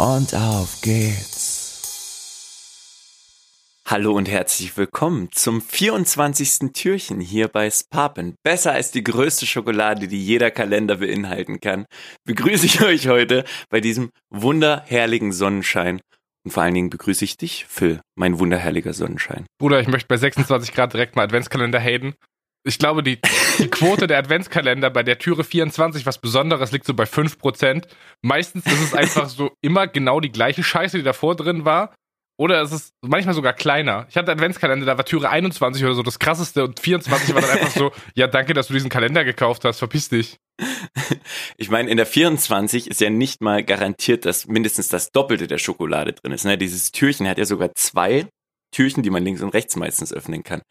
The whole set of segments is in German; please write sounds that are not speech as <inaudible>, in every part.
und auf geht's. Hallo und herzlich willkommen zum 24. Türchen hier bei Spapen. Besser als die größte Schokolade, die jeder Kalender beinhalten kann, begrüße ich euch heute bei diesem wunderherrlichen Sonnenschein. Und vor allen Dingen begrüße ich dich, Phil, mein wunderherrlicher Sonnenschein. Bruder, ich möchte bei 26 Grad direkt mal Adventskalender haten. Ich glaube, die, die Quote der Adventskalender bei der Türe 24, was Besonderes, liegt so bei 5%. Meistens ist es einfach so immer genau die gleiche Scheiße, die davor drin war. Oder es ist manchmal sogar kleiner. Ich hatte Adventskalender, da war Türe 21 oder so das krasseste und 24 war dann einfach so, <laughs> ja, danke, dass du diesen Kalender gekauft hast, verpiss dich. Ich meine, in der 24 ist ja nicht mal garantiert, dass mindestens das Doppelte der Schokolade drin ist. Ne? Dieses Türchen hat ja sogar zwei Türchen, die man links und rechts meistens öffnen kann.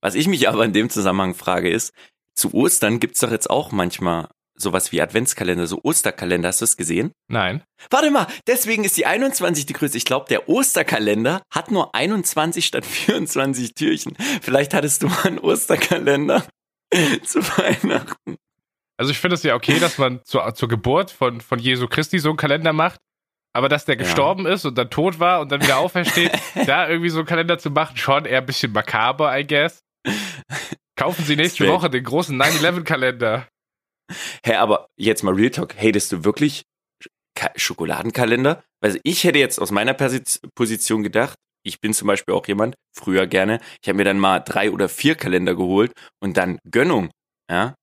Was ich mich aber in dem Zusammenhang frage ist, zu Ostern gibt's doch jetzt auch manchmal sowas wie Adventskalender, so Osterkalender. Hast du es gesehen? Nein. Warte mal, deswegen ist die 21 die größte. Ich glaube, der Osterkalender hat nur 21 statt 24 Türchen. Vielleicht hattest du mal einen Osterkalender <laughs> zu Weihnachten. Also ich finde es ja okay, dass man zur, zur Geburt von, von Jesu Christi so einen Kalender macht. Aber dass der gestorben ja. ist und dann tot war und dann wieder aufersteht, <laughs> da irgendwie so einen Kalender zu machen, schon eher ein bisschen makaber, I guess. Kaufen Sie nächste Straight. Woche den großen 9-11-Kalender. Hä, hey, aber jetzt mal Real Talk. Hatest du wirklich Schokoladenkalender? Also ich hätte jetzt aus meiner Position gedacht, ich bin zum Beispiel auch jemand, früher gerne, ich habe mir dann mal drei oder vier Kalender geholt und dann Gönnung. Ja,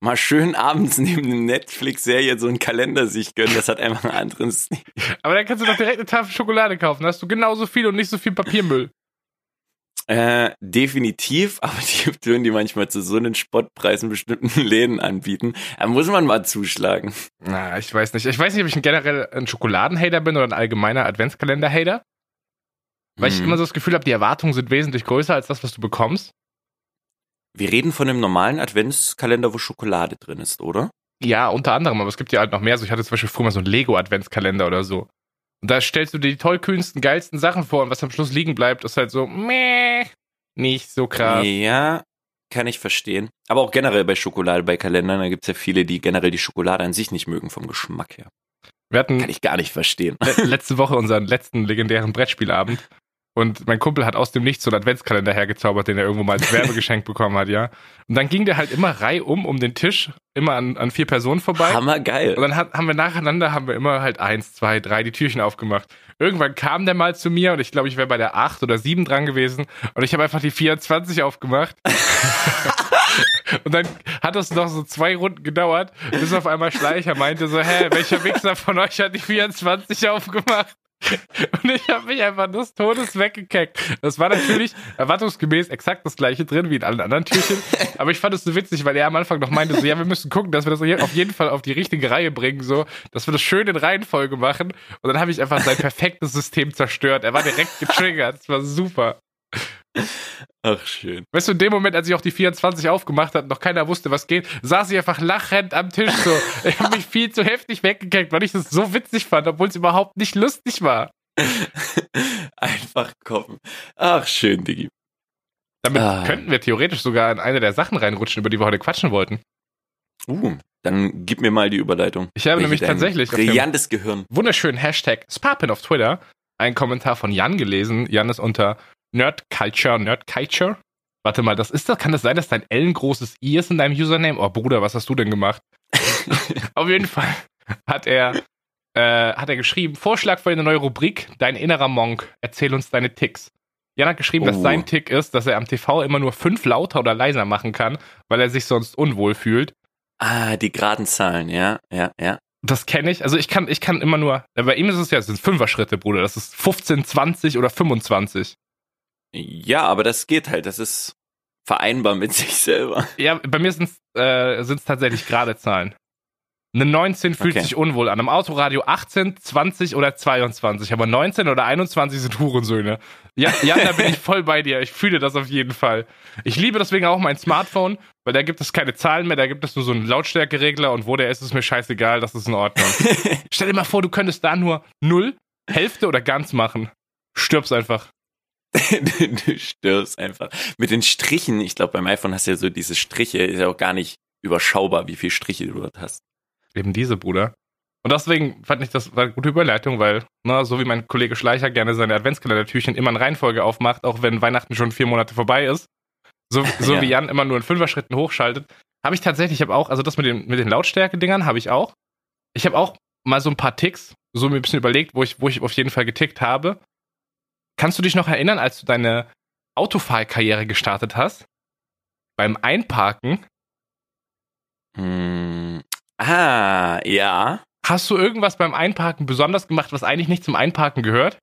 mal schön abends neben einer Netflix-Serie so einen Kalender sich gönnen, das hat einfach einen anderen Stil. Aber dann kannst du doch direkt eine Tafel Schokolade kaufen, da hast du genauso viel und nicht so viel Papiermüll. Äh, definitiv, aber die <laughs> würden die manchmal zu so einen Spottpreisen bestimmten <laughs> Läden anbieten. Da muss man mal zuschlagen. Na, ich weiß nicht. Ich weiß nicht, ob ich generell ein Schokoladenhater bin oder ein allgemeiner Adventskalender-Hater. Weil hm. ich immer so das Gefühl habe, die Erwartungen sind wesentlich größer als das, was du bekommst. Wir reden von einem normalen Adventskalender, wo Schokolade drin ist, oder? Ja, unter anderem, aber es gibt ja halt noch mehr. So, ich hatte zum Beispiel früher mal so einen Lego-Adventskalender oder so. Und da stellst du dir die tollkühnsten, geilsten Sachen vor und was am Schluss liegen bleibt, ist halt so, meh, nicht so krass. Ja, kann ich verstehen. Aber auch generell bei Schokolade, bei Kalendern, da gibt's ja viele, die generell die Schokolade an sich nicht mögen, vom Geschmack her. Wir hatten kann ich gar nicht verstehen. Letzte Woche unseren letzten legendären Brettspielabend und mein Kumpel hat aus dem Nichts so einen Adventskalender hergezaubert, den er irgendwo mal als <laughs> Werbegeschenk bekommen hat, ja. Und dann ging der halt immer reihum um den Tisch, immer an, an vier Personen vorbei. Hammergeil. Und dann hat, haben wir nacheinander, haben wir immer halt eins, zwei, drei die Türchen aufgemacht. Irgendwann kam der mal zu mir und ich glaube, ich wäre bei der acht oder sieben dran gewesen und ich habe einfach die 24 aufgemacht. <laughs> und dann hat es noch so zwei Runden gedauert, bis auf einmal Schleicher meinte so, hä, welcher Wichser von euch hat die 24 aufgemacht? <laughs> Und ich habe mich einfach des Todes weggekeckt. Das war natürlich erwartungsgemäß exakt das gleiche drin wie in allen anderen Türchen. Aber ich fand es so witzig, weil er am Anfang noch meinte, so, ja, wir müssen gucken, dass wir das auf jeden Fall auf die richtige Reihe bringen, so, dass wir das schön in Reihenfolge machen. Und dann habe ich einfach sein perfektes System zerstört. Er war direkt getriggert. Das war super. Ach, schön. Weißt du, in dem Moment, als ich auch die 24 aufgemacht hat, noch keiner wusste, was geht, saß ich einfach lachend am Tisch so. <laughs> ich habe mich viel zu heftig weggekeckt, weil ich das so witzig fand, obwohl es überhaupt nicht lustig war. <laughs> einfach kommen. Ach, schön, Diggi. Damit ah. könnten wir theoretisch sogar in eine der Sachen reinrutschen, über die wir heute quatschen wollten. Uh, dann gib mir mal die Überleitung. Ich habe nämlich tatsächlich brillantes Gehirn. Wunderschönen Hashtag Spapin auf Twitter einen Kommentar von Jan gelesen. Jan ist unter Nerd Culture, Nerd Culture. Warte mal, das ist das, kann das sein, dass dein ellengroßes I ist in deinem Username? Oh Bruder, was hast du denn gemacht? <laughs> Auf jeden Fall hat er, äh, hat er geschrieben, Vorschlag für eine neue Rubrik, dein innerer Monk, erzähl uns deine Ticks. Jan hat geschrieben, oh. dass sein Tick ist, dass er am TV immer nur fünf lauter oder leiser machen kann, weil er sich sonst unwohl fühlt. Ah, die geraden Zahlen, ja, ja, ja. Das kenne ich. Also ich kann, ich kann immer nur, bei ihm ist es ja, es sind Fünfer-Schritte, Bruder. Das ist 15, 20 oder 25. Ja, aber das geht halt. Das ist vereinbar mit <laughs> sich selber. Ja, bei mir sind es äh, tatsächlich gerade Zahlen. Eine 19 fühlt Okay. sich unwohl an. Im Autoradio 18, 20 oder 22. Aber 19 oder 21 sind Hurensöhne. Ja, ja, da bin ich <laughs> voll bei dir. Ich fühle das auf jeden Fall. Ich liebe deswegen auch mein Smartphone, weil da gibt es keine Zahlen mehr, da gibt es nur so einen Lautstärkeregler und wo der ist, ist mir scheißegal, das ist in Ordnung. <laughs> Stell dir mal vor, du könntest da nur null, Hälfte oder ganz machen. Stirbst einfach. <laughs> du stirbst einfach. Mit den Strichen, ich glaube, beim iPhone hast du ja so diese Striche, ist ja auch gar nicht überschaubar, wie viele Striche du dort hast. Eben diese, Bruder. Und deswegen fand ich das war eine gute Überleitung, weil, na, so wie mein Kollege Schleicher gerne seine Adventskalendertürchen immer in Reihenfolge aufmacht, auch wenn Weihnachten schon vier Monate vorbei ist, so, <laughs> so Ja. wie Jan immer nur in Fünfer-Schritten hochschaltet, habe ich tatsächlich, ich habe auch, also das mit den, mit den Lautstärke-Dingern habe ich auch. Ich habe auch mal so ein paar Ticks, so mir ein bisschen überlegt, wo ich, wo ich auf jeden Fall getickt habe. Kannst du dich noch erinnern, als du deine Autofahrkarriere gestartet hast? Beim Einparken Hm. Ah, ja. Hast du irgendwas beim Einparken besonders gemacht, was eigentlich nicht zum Einparken gehört?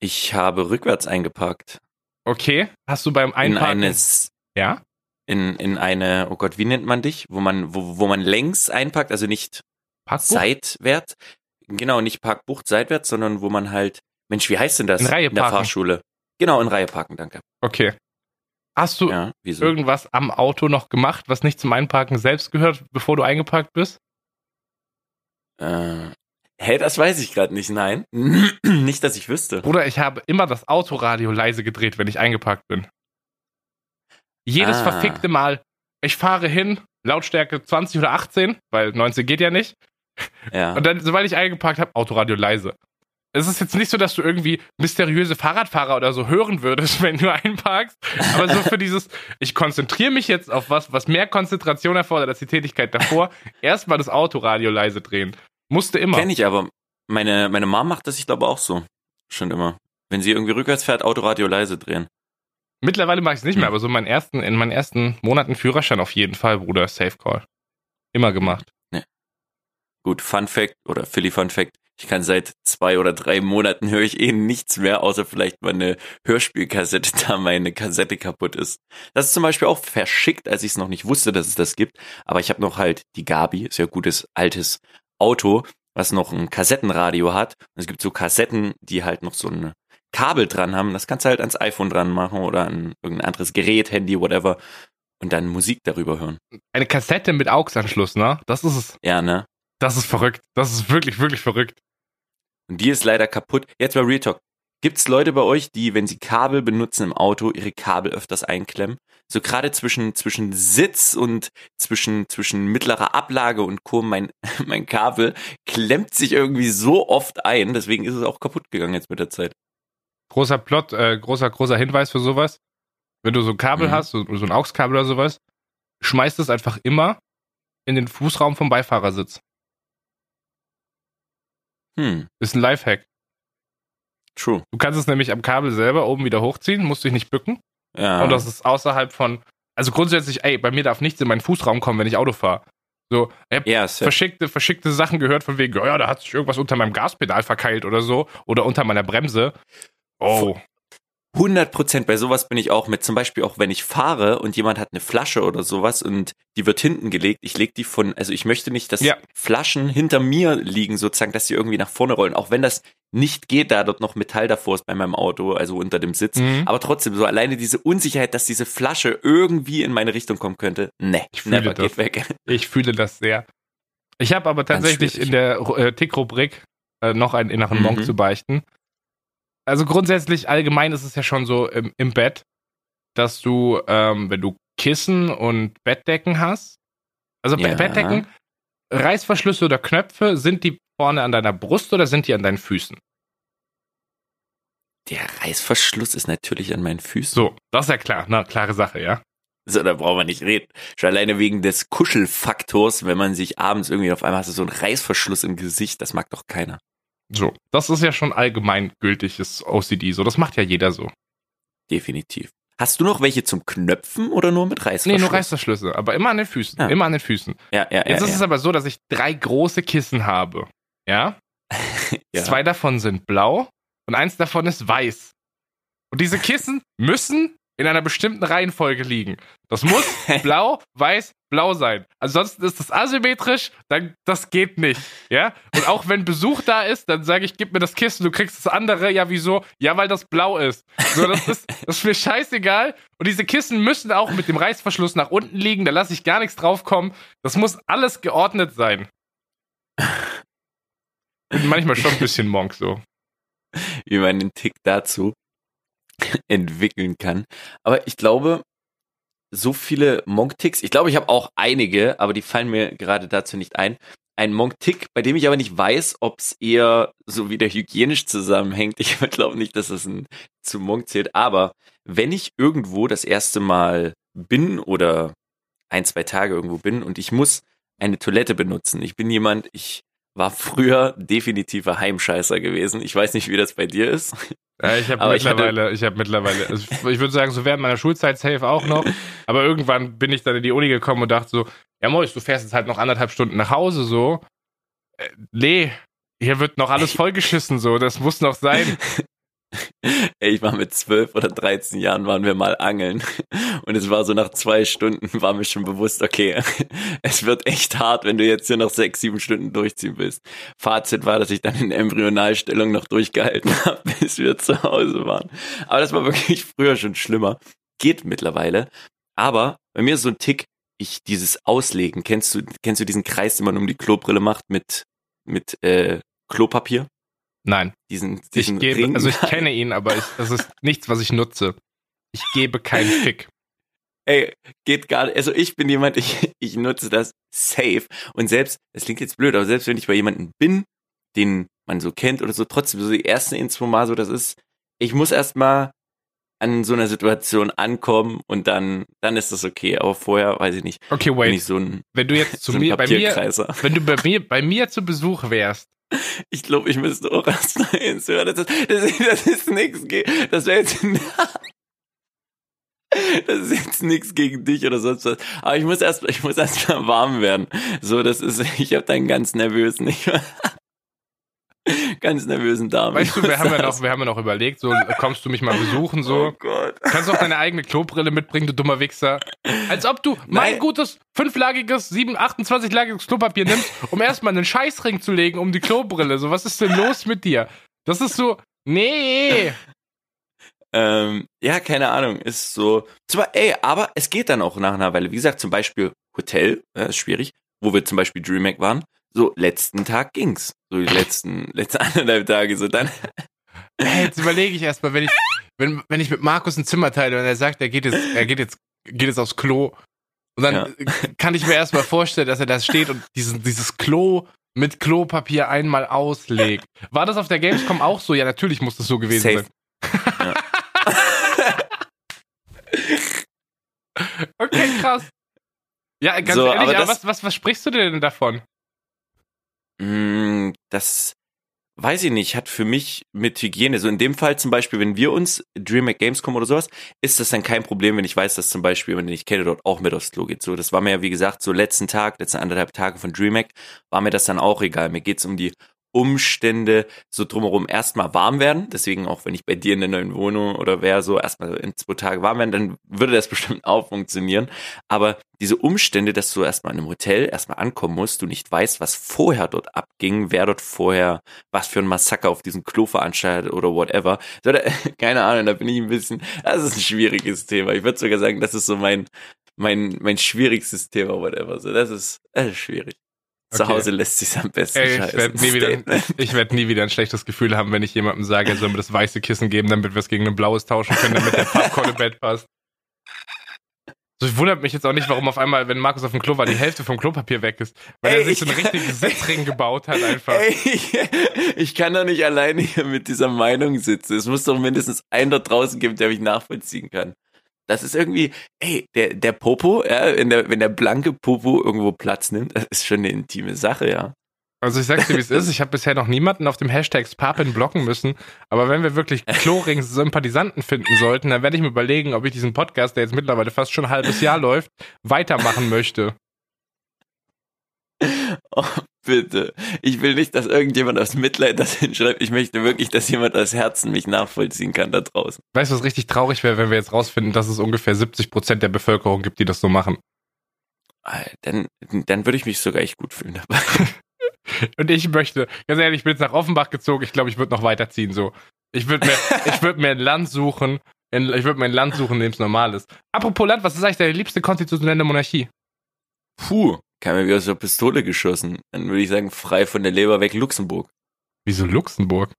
Ich habe rückwärts eingepackt. Okay. Hast du beim In Einparken. eine, S- ja? in, in eine, oh Gott, wie nennt man dich? Wo man, wo, wo man längs einpackt, also nicht Parkbuch? seitwärts. Genau, nicht Parkbucht seitwärts, sondern wo man halt, Mensch, wie heißt denn das? In Reihe der parken. Fahrschule. Genau, in Reihe parken, danke. Okay. Hast du Ja, irgendwas am Auto noch gemacht, was nicht zum Einparken selbst gehört, bevor du eingeparkt bist? Äh, hä, das weiß ich gerade nicht, nein. <clears throat> nicht, dass ich wüsste. Bruder, ich habe immer das Autoradio leise gedreht, wenn ich eingeparkt bin. Jedes Ah. verfickte Mal. Ich fahre hin, Lautstärke 20 oder 18, weil 19 geht ja nicht. Ja. Und dann, sobald ich eingeparkt habe, Autoradio leise. Es ist jetzt nicht so, dass du irgendwie mysteriöse Fahrradfahrer oder so hören würdest, <laughs> wenn du einparkst. Aber so für dieses, ich konzentriere mich jetzt auf was, was mehr Konzentration erfordert als die Tätigkeit davor, erstmal das Autoradio leise drehen. Musste immer. Kenne ich aber. Meine, meine Mom macht das, ich glaube, auch so. Schon immer. Wenn sie irgendwie rückwärts fährt, Autoradio leise drehen. Mittlerweile mache ich es nicht mehr, aber so in meinen ersten, in meinen ersten Monaten Führerschein auf jeden Fall, Bruder, Safe Call. Immer gemacht. Gut, Fun Fact oder Philly Fun Fact. Ich kann seit zwei oder drei Monaten höre ich eh nichts mehr, außer vielleicht mal eine Hörspielkassette, <laughs> da meine Kassette kaputt ist. Das ist zum Beispiel auch verschickt, als ich es noch nicht wusste, dass es das gibt. Aber ich habe noch halt die Gabi, ist ja ein gutes altes Auto, was noch ein Kassettenradio hat. Und es gibt so Kassetten, die halt noch so ein Kabel dran haben. Das kannst du halt ans iPhone dran machen oder an irgendein anderes Gerät, Handy, whatever. Und dann Musik darüber hören. Eine Kassette mit AUX-Anschluss, ne? Das ist es. Ja, ne? Das ist verrückt. Das ist wirklich, wirklich verrückt. Und die ist leider kaputt. Jetzt mal Real Talk. Gibt's Leute bei euch, die, wenn sie Kabel benutzen im Auto, ihre Kabel öfters einklemmen? So gerade zwischen, zwischen Sitz und zwischen, zwischen mittlerer Ablage und Co. Mein, <laughs> mein Kabel klemmt sich irgendwie so oft ein. Deswegen ist es auch kaputt gegangen jetzt mit der Zeit. Großer Plot, äh, großer, großer Hinweis für sowas. Wenn du so ein Kabel Mhm. hast, so, so ein AUX-Kabel oder sowas, schmeißt es einfach immer in den Fußraum vom Beifahrersitz. Hm, Ist ein Lifehack. true. Du kannst es nämlich am Kabel selber oben wieder hochziehen, musst dich nicht bücken. Ja. Und das ist außerhalb von. Also grundsätzlich, ey, bei mir darf nichts in meinen Fußraum kommen, wenn ich Auto fahre. So, ich hab ja, safe. verschickte, verschickte Sachen gehört von wegen, ja, ja, da hat sich irgendwas unter meinem Gaspedal verkeilt oder so. Oder unter meiner Bremse. Oh. 100 Prozent bei sowas bin ich auch mit. Zum Beispiel auch, wenn ich fahre und jemand hat eine Flasche oder sowas und die wird hinten gelegt. Ich leg die von, also ich möchte nicht, dass Ja. Flaschen hinter mir liegen, sozusagen, dass sie irgendwie nach vorne rollen. Auch wenn das nicht geht, da dort noch Metall davor ist bei meinem Auto, also unter dem Sitz. Mhm. Aber trotzdem, so alleine diese Unsicherheit, dass diese Flasche irgendwie in meine Richtung kommen könnte. Ne, Ich fühle never, das. geht weg. <laughs> Ich fühle das sehr. Ich habe aber tatsächlich in der äh, Tick-Rubrik äh, noch einen inneren Monk Mhm. zu beichten. Also grundsätzlich, allgemein ist es ja schon so im, im Bett, dass du, ähm, wenn du Kissen und Bettdecken hast, also Ja. Bettdecken, Reißverschlüsse oder Knöpfe, sind die vorne an deiner Brust oder sind die an deinen Füßen? Der Reißverschluss ist natürlich an meinen Füßen. So, das ist ja klar, na, klare Sache, ja. So, da brauchen wir nicht reden. Schon alleine wegen des Kuschelfaktors, wenn man sich abends irgendwie auf einmal hast du so einen Reißverschluss im Gesicht, das mag doch keiner. So, das ist ja schon allgemein gültiges OCD, so, das macht ja jeder so. Definitiv. Hast du noch welche zum Knöpfen oder nur mit Reißverschluss? Nee, nur Reißverschlüsse, aber immer an den Füßen, Ja. immer an den Füßen. Ja, ja, ja. Jetzt ist ja. es aber so, dass ich drei große Kissen habe. Ja? <laughs> Ja. Zwei davon sind blau und eins davon ist weiß. Und diese Kissen müssen in einer bestimmten Reihenfolge liegen. Das muss <laughs> blau, weiß, blau sein. Ansonsten ist das asymmetrisch, dann das geht nicht. Ja? Und auch wenn Besuch da ist, dann sage ich, gib mir das Kissen, du kriegst das andere. Ja, wieso? Ja, weil das blau ist. So, das ist, das ist mir scheißegal. Und diese Kissen müssen auch mit dem Reißverschluss nach unten liegen, da lasse ich gar nichts draufkommen. Das muss alles geordnet sein. Bin manchmal schon ein bisschen Monk so. Man den Tick dazu <laughs> entwickeln kann. Aber ich glaube, so viele Monk-Ticks, ich glaube, ich habe auch einige, aber die fallen mir gerade dazu nicht ein. Ein Monk-Tick, bei dem ich aber nicht weiß, ob es eher so wieder hygienisch zusammenhängt. Ich <laughs> glaube nicht, dass das ein, zu Monk zählt. Aber wenn ich irgendwo das erste Mal bin oder ein, zwei Tage irgendwo bin und ich muss eine Toilette benutzen. Ich bin jemand, ich war früher definitiver Heimscheißer gewesen. Ich weiß nicht, wie das bei dir ist. Ja, ich habe mittlerweile, ich, ich habe mittlerweile, also ich würde sagen, so während meiner Schulzeit safe auch noch. Aber irgendwann bin ich dann in die Uni gekommen und dachte so, ja Mois, du fährst jetzt halt noch anderthalb Stunden nach Hause so. Äh, nee, hier wird noch alles vollgeschissen so, das muss noch sein. <laughs> Ey, ich war mit zwölf oder dreizehn Jahren waren wir mal angeln und es war so nach zwei Stunden war mir schon bewusst, okay, <laughs> es wird echt hart, wenn du jetzt hier noch sechs, sieben Stunden durchziehen willst. Fazit war, dass ich dann in Embryonalstellung noch durchgehalten <laughs> habe, bis wir zu Hause waren. Aber das war wirklich früher schon schlimmer. Geht mittlerweile. Aber bei mir ist so ein Tick, ich dieses Auslegen, kennst du, kennst du diesen Kreis, den man um die Klobrille macht mit, mit äh, Klopapier? Nein. Diesen, diesen ich gebe, Ring. also ich kenne ihn, aber ich, das ist <laughs> nichts, was ich nutze. Ich gebe keinen Fick. Ey, geht gar nicht. Also ich bin jemand, ich, ich nutze das safe. Und selbst, es klingt jetzt blöd, aber selbst wenn ich bei jemandem bin, den man so kennt oder so, trotzdem so die erste Info mal so, das ist, ich muss erstmal an so einer Situation ankommen und dann, dann ist das okay. Aber vorher, weiß ich nicht, Okay, bin wait. ich so ein, Wenn du jetzt zu so mir, bei mir, wenn du bei mir, bei mir zu Besuch wärst, <laughs> Ich glaube, ich müsste auch erst mal ins Hören. Das ist, das ist, das ist ge- Das wäre jetzt. <laughs> Das ist jetzt nichts gegen dich oder sonst was. Aber ich muss erst, ich muss erst mal warm werden. So, das ist, ich habe dann ganz nervösen, ich, <laughs> ganz nervösen Darm. weißt du, wir haben ja noch, wir haben ja noch überlegt, so kommst du mich mal besuchen, Oh so. Gott. Kannst auch deine eigene Klobrille mitbringen, du dummer Wichser. Als ob du mein Nein. gutes, fünflagiges, sieben, 28-lagiges Klopapier nimmst, um erstmal einen Scheißring zu legen um die Klobrille. So, was ist denn los mit dir? Das ist so, nee. Ähm, ja, keine Ahnung, ist so. Zwar, ey, aber es geht dann auch nach einer Weile. Wie gesagt, zum Beispiel Hotel, äh, ist schwierig, wo wir zum Beispiel DreamHack waren. So, letzten Tag ging's. So, die letzten, <laughs> letzten anderthalb Tage, so dann. Hey, jetzt überlege ich erstmal, wenn ich, wenn, wenn ich mit Markus ein Zimmer teile und er sagt, er geht jetzt, er geht jetzt, geht jetzt aufs Klo. Und dann Ja. <laughs> kann ich mir erstmal vorstellen, dass er da steht und diesen, dieses Klo mit Klopapier einmal auslegt. War das auf der Gamescom auch so? Ja, natürlich muss das so gewesen Safe. sein. <laughs> Okay, krass. Ja, ganz So, ehrlich, aber aber was, was, was sprichst du denn davon? Mm, das weiß ich nicht, hat für mich mit Hygiene, so in dem Fall zum Beispiel, wenn wir uns DreamHack Gamescom oder sowas, ist das dann kein Problem, wenn ich weiß, dass zum Beispiel, wenn ich kenne, dort auch mit aufs Klo geht. So, das war mir ja, wie gesagt, so letzten Tag, letzten anderthalb Tage von DreamHack, war mir das dann auch egal. Mir geht's um die Umstände so drumherum erstmal warm werden. Deswegen auch, wenn ich bei dir in der neuen Wohnung oder wer so erstmal in zwei Tage warm werden, dann würde das <laughs> bestimmt auch funktionieren. Aber diese Umstände, dass du erstmal in einem Hotel erstmal ankommen musst, du nicht weißt, was vorher dort abging, wer dort vorher, was für ein Massaker auf diesem Klo veranstaltet oder whatever. <laughs> So, da, keine Ahnung, da bin ich ein bisschen, das ist ein schwieriges Thema. Ich würde sogar sagen, das ist so mein, mein, mein schwierigstes Thema, whatever. So, das ist, das ist schwierig. Zu Okay. Hause lässt sich's am besten Ey, ich werde nie, wieder, ich werd nie wieder ein schlechtes Gefühl haben, wenn ich jemandem sage, er soll mir das weiße Kissen geben, damit wir es gegen ein blaues tauschen können, damit der Popcorn im Bett passt. So, ich wundert mich jetzt auch nicht, warum auf einmal, wenn Markus auf dem Klo war, die Hälfte vom Klopapier weg ist. Weil Ey, er sich so einen richtigen <laughs> Sitzring gebaut hat einfach. Ey, ich, ich kann doch nicht alleine hier mit dieser Meinung sitzen. Es muss doch mindestens einen da draußen geben, der mich nachvollziehen kann. Das ist irgendwie, ey, der, der Popo, ja, wenn der, wenn der blanke Popo irgendwo Platz nimmt, das ist schon eine intime Sache, ja. Also ich sag's dir, wie es ist. Ich habe bisher noch niemanden auf dem Hashtag Papin blocken müssen. Aber wenn wir wirklich Klorings-Sympathisanten finden sollten, dann werde ich mir überlegen, ob ich diesen Podcast, der jetzt mittlerweile fast schon ein halbes Jahr läuft, weitermachen möchte. <laughs> Oh, Bitte. Ich will nicht, dass irgendjemand aus Mitleid das hinschreibt. Ich möchte wirklich, dass jemand aus Herzen mich nachvollziehen kann da draußen. Weißt du, was richtig traurig wäre, wenn wir jetzt rausfinden, dass es ungefähr 70 Prozent der Bevölkerung gibt, die das so machen? Äh, Dann, dann würde ich mich sogar echt gut fühlen dabei. <laughs> Und ich möchte, ganz ehrlich, ich bin jetzt nach Offenbach gezogen, ich glaube, ich würde noch weiterziehen so. Ich würde mir, <laughs> ich würde mir ein Land suchen, in, ich würde mir ein Land suchen, in dem es normal ist. Apropos Land, was ist eigentlich deine liebste konstitutionelle Monarchie? Puh, kam mir wie aus der Pistole geschossen. Dann würde ich sagen, frei von der Leber weg Luxemburg. Wieso Luxemburg?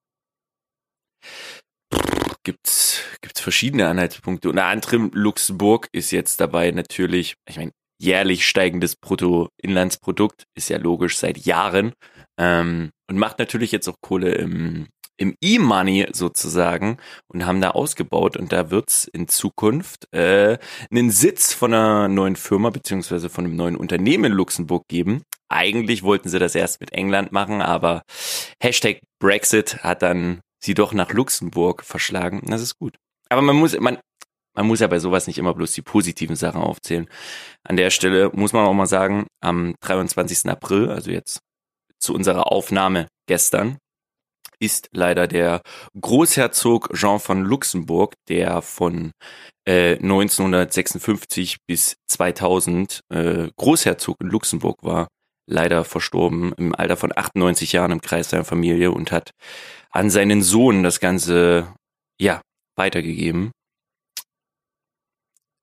Gibt's, gibt's verschiedene Anhaltspunkte. Unter anderem Luxemburg ist jetzt dabei natürlich, ich meine, jährlich steigendes Bruttoinlandsprodukt ist ja logisch seit Jahren ähm, und macht natürlich jetzt auch Kohle im, im E-Money sozusagen und haben da ausgebaut und da wird's in Zukunft äh, einen Sitz von einer neuen Firma beziehungsweise von einem neuen Unternehmen in Luxemburg geben. Eigentlich wollten sie das erst mit England machen, aber Hashtag Brexit hat dann sie doch nach Luxemburg verschlagen. Das ist gut. Aber man muss, man, man muss ja bei sowas nicht immer bloß die positiven Sachen aufzählen. An der Stelle muss man auch mal sagen, am 23. April, also jetzt zu unserer Aufnahme gestern, ist leider der Großherzog Jean von Luxemburg, der von äh, 1956 bis 2000 äh, Großherzog in Luxemburg war, leider verstorben im Alter von 98 Jahren im Kreis seiner Familie und hat an seinen Sohn das Ganze, ja, weitergegeben.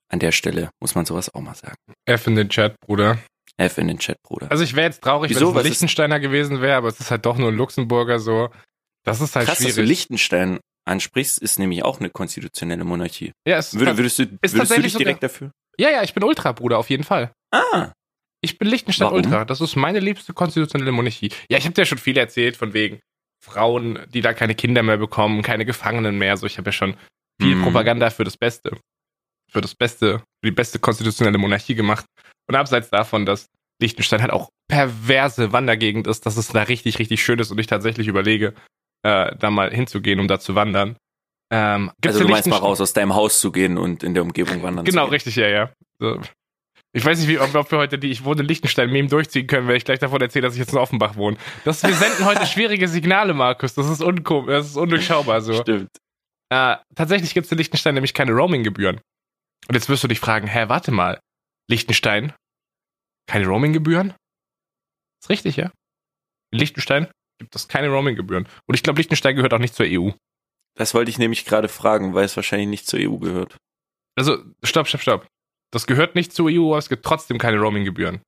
An der Stelle muss man sowas auch mal sagen. F in den Chat, Bruder. F in den Chat, Bruder. Also ich wäre jetzt traurig, Wieso? wenn es Was ein ist- Liechtensteiner gewesen wäre, aber es ist halt doch nur ein Luxemburger so. Das ist halt Krass, dass du schwierig. Liechtenstein ansprichst, ist nämlich auch eine konstitutionelle Monarchie. Ja, es ist Würde, würdest du, ist würdest du tatsächlich dich direkt dafür? ja, ja, ich bin Ultra, Bruder, auf jeden Fall. Ah, Ich bin Liechtenstein Warum? Ultra. Das ist meine liebste konstitutionelle Monarchie. Ja, ich habe dir ja schon viel erzählt von wegen Frauen, die da keine Kinder mehr bekommen, keine Gefangenen mehr. So, ich habe ja schon viel Mhm. Propaganda für das Beste, für das Beste, für die beste konstitutionelle Monarchie gemacht. Und abseits davon, dass Liechtenstein halt auch perverse Wandergegend ist, dass es da richtig, richtig schön ist und ich tatsächlich überlege, äh, da mal hinzugehen, um da zu wandern. Ähm, also du meinst mal raus aus deinem Haus zu gehen und in der Umgebung wandern Genau, richtig, ja, ja. So. Ich weiß nicht, wie, ob, wir heute die Ich wohne in Liechtenstein Meme durchziehen können, wenn ich gleich davon erzähle, dass ich jetzt in Offenbach wohne. Das, wir senden heute <laughs> schwierige Signale, Markus. Das ist, unkom das ist undurchschaubar so. Stimmt. Äh, tatsächlich gibt es in Liechtenstein nämlich keine Roaming-Gebühren. Und jetzt wirst du dich fragen, hä, warte mal. Liechtenstein? Keine Roaming-Gebühren? Ist richtig, ja? In Liechtenstein gibt es keine Roaming-Gebühren. Und ich glaube, Liechtenstein gehört auch nicht zur EU. Das wollte ich nämlich gerade fragen, weil es wahrscheinlich nicht zur EU gehört. Also, stopp, stopp, stopp. Das gehört nicht zur EU, aber es gibt trotzdem keine Roaming-Gebühren.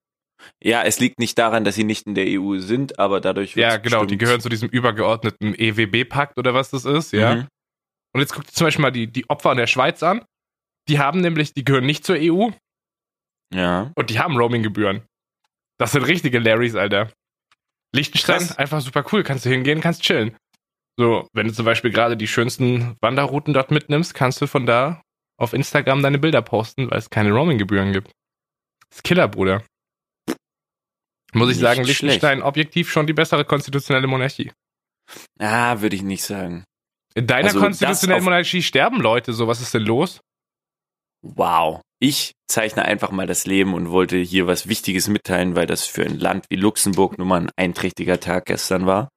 Ja, es liegt nicht daran, dass sie nicht in der EU sind, aber dadurch Ja, wird's genau, die bestimmt- gehören zu diesem übergeordneten EWB-Pakt oder was das ist, ja. Mhm. Und jetzt guckt ihr zum Beispiel mal die, die Opfer in der Schweiz an. Die haben nämlich, die gehören nicht zur EU Ja. und die haben Roaming-Gebühren. Das sind richtige Larrys, Alter. Liechtenstein, Krass. einfach super cool. Kannst du hingehen, kannst chillen. So, wenn du zum Beispiel gerade die schönsten Wanderrouten dort mitnimmst, kannst du von da auf Instagram deine Bilder posten, weil es keine Roaming-Gebühren gibt. Das ist Killer, Bruder. Muss ich Nicht sagen, schlecht. Liechtenstein objektiv schon die bessere konstitutionelle Monarchie. Ah, würde ich nicht sagen. In deiner Also konstitutionellen Monarchie sterben Leute, so was ist denn los? Wow. Ich zeichne einfach mal das Leben und wollte hier was Wichtiges mitteilen, weil das für ein Land wie Luxemburg nun mal ein einträchtiger Tag gestern war.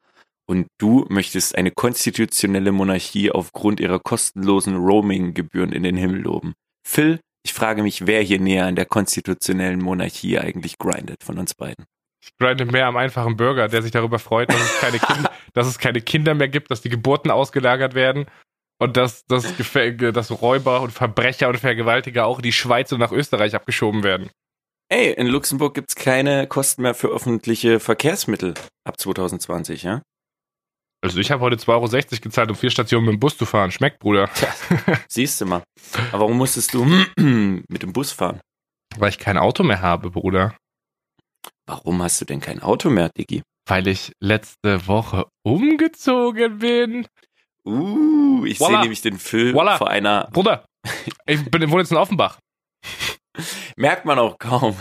Und du möchtest eine konstitutionelle Monarchie aufgrund ihrer kostenlosen Roaming-Gebühren in den Himmel loben. Phil, ich frage mich, wer hier näher an der konstitutionellen Monarchie eigentlich grindet von uns beiden. Ich grinde mehr am einfachen Bürger, der sich darüber freut, dass es keine, <laughs> kind dass es keine Kinder mehr gibt, dass die Geburten ausgelagert werden und dass, dass, dass Räuber und Verbrecher und Vergewaltiger auch in die Schweiz und nach Österreich abgeschoben werden. Ey, in Luxemburg gibt's keine Kosten mehr für öffentliche Verkehrsmittel ab 2020, ja? Also ich habe heute 2,60 Euro gezahlt, um vier Stationen mit dem Bus zu fahren. Schmeckt, Bruder. <laughs> Siehst du mal. Aber warum musstest du <clears throat> mit dem Bus fahren? Weil ich kein Auto mehr habe, Bruder. Warum hast du denn kein Auto mehr, Diggi? Weil ich letzte Woche umgezogen bin. Uh, ich sehe nämlich den Film Voila. vor einer, Bruder, ich bin, wohne jetzt in Offenbach. <laughs> merkt man auch kaum,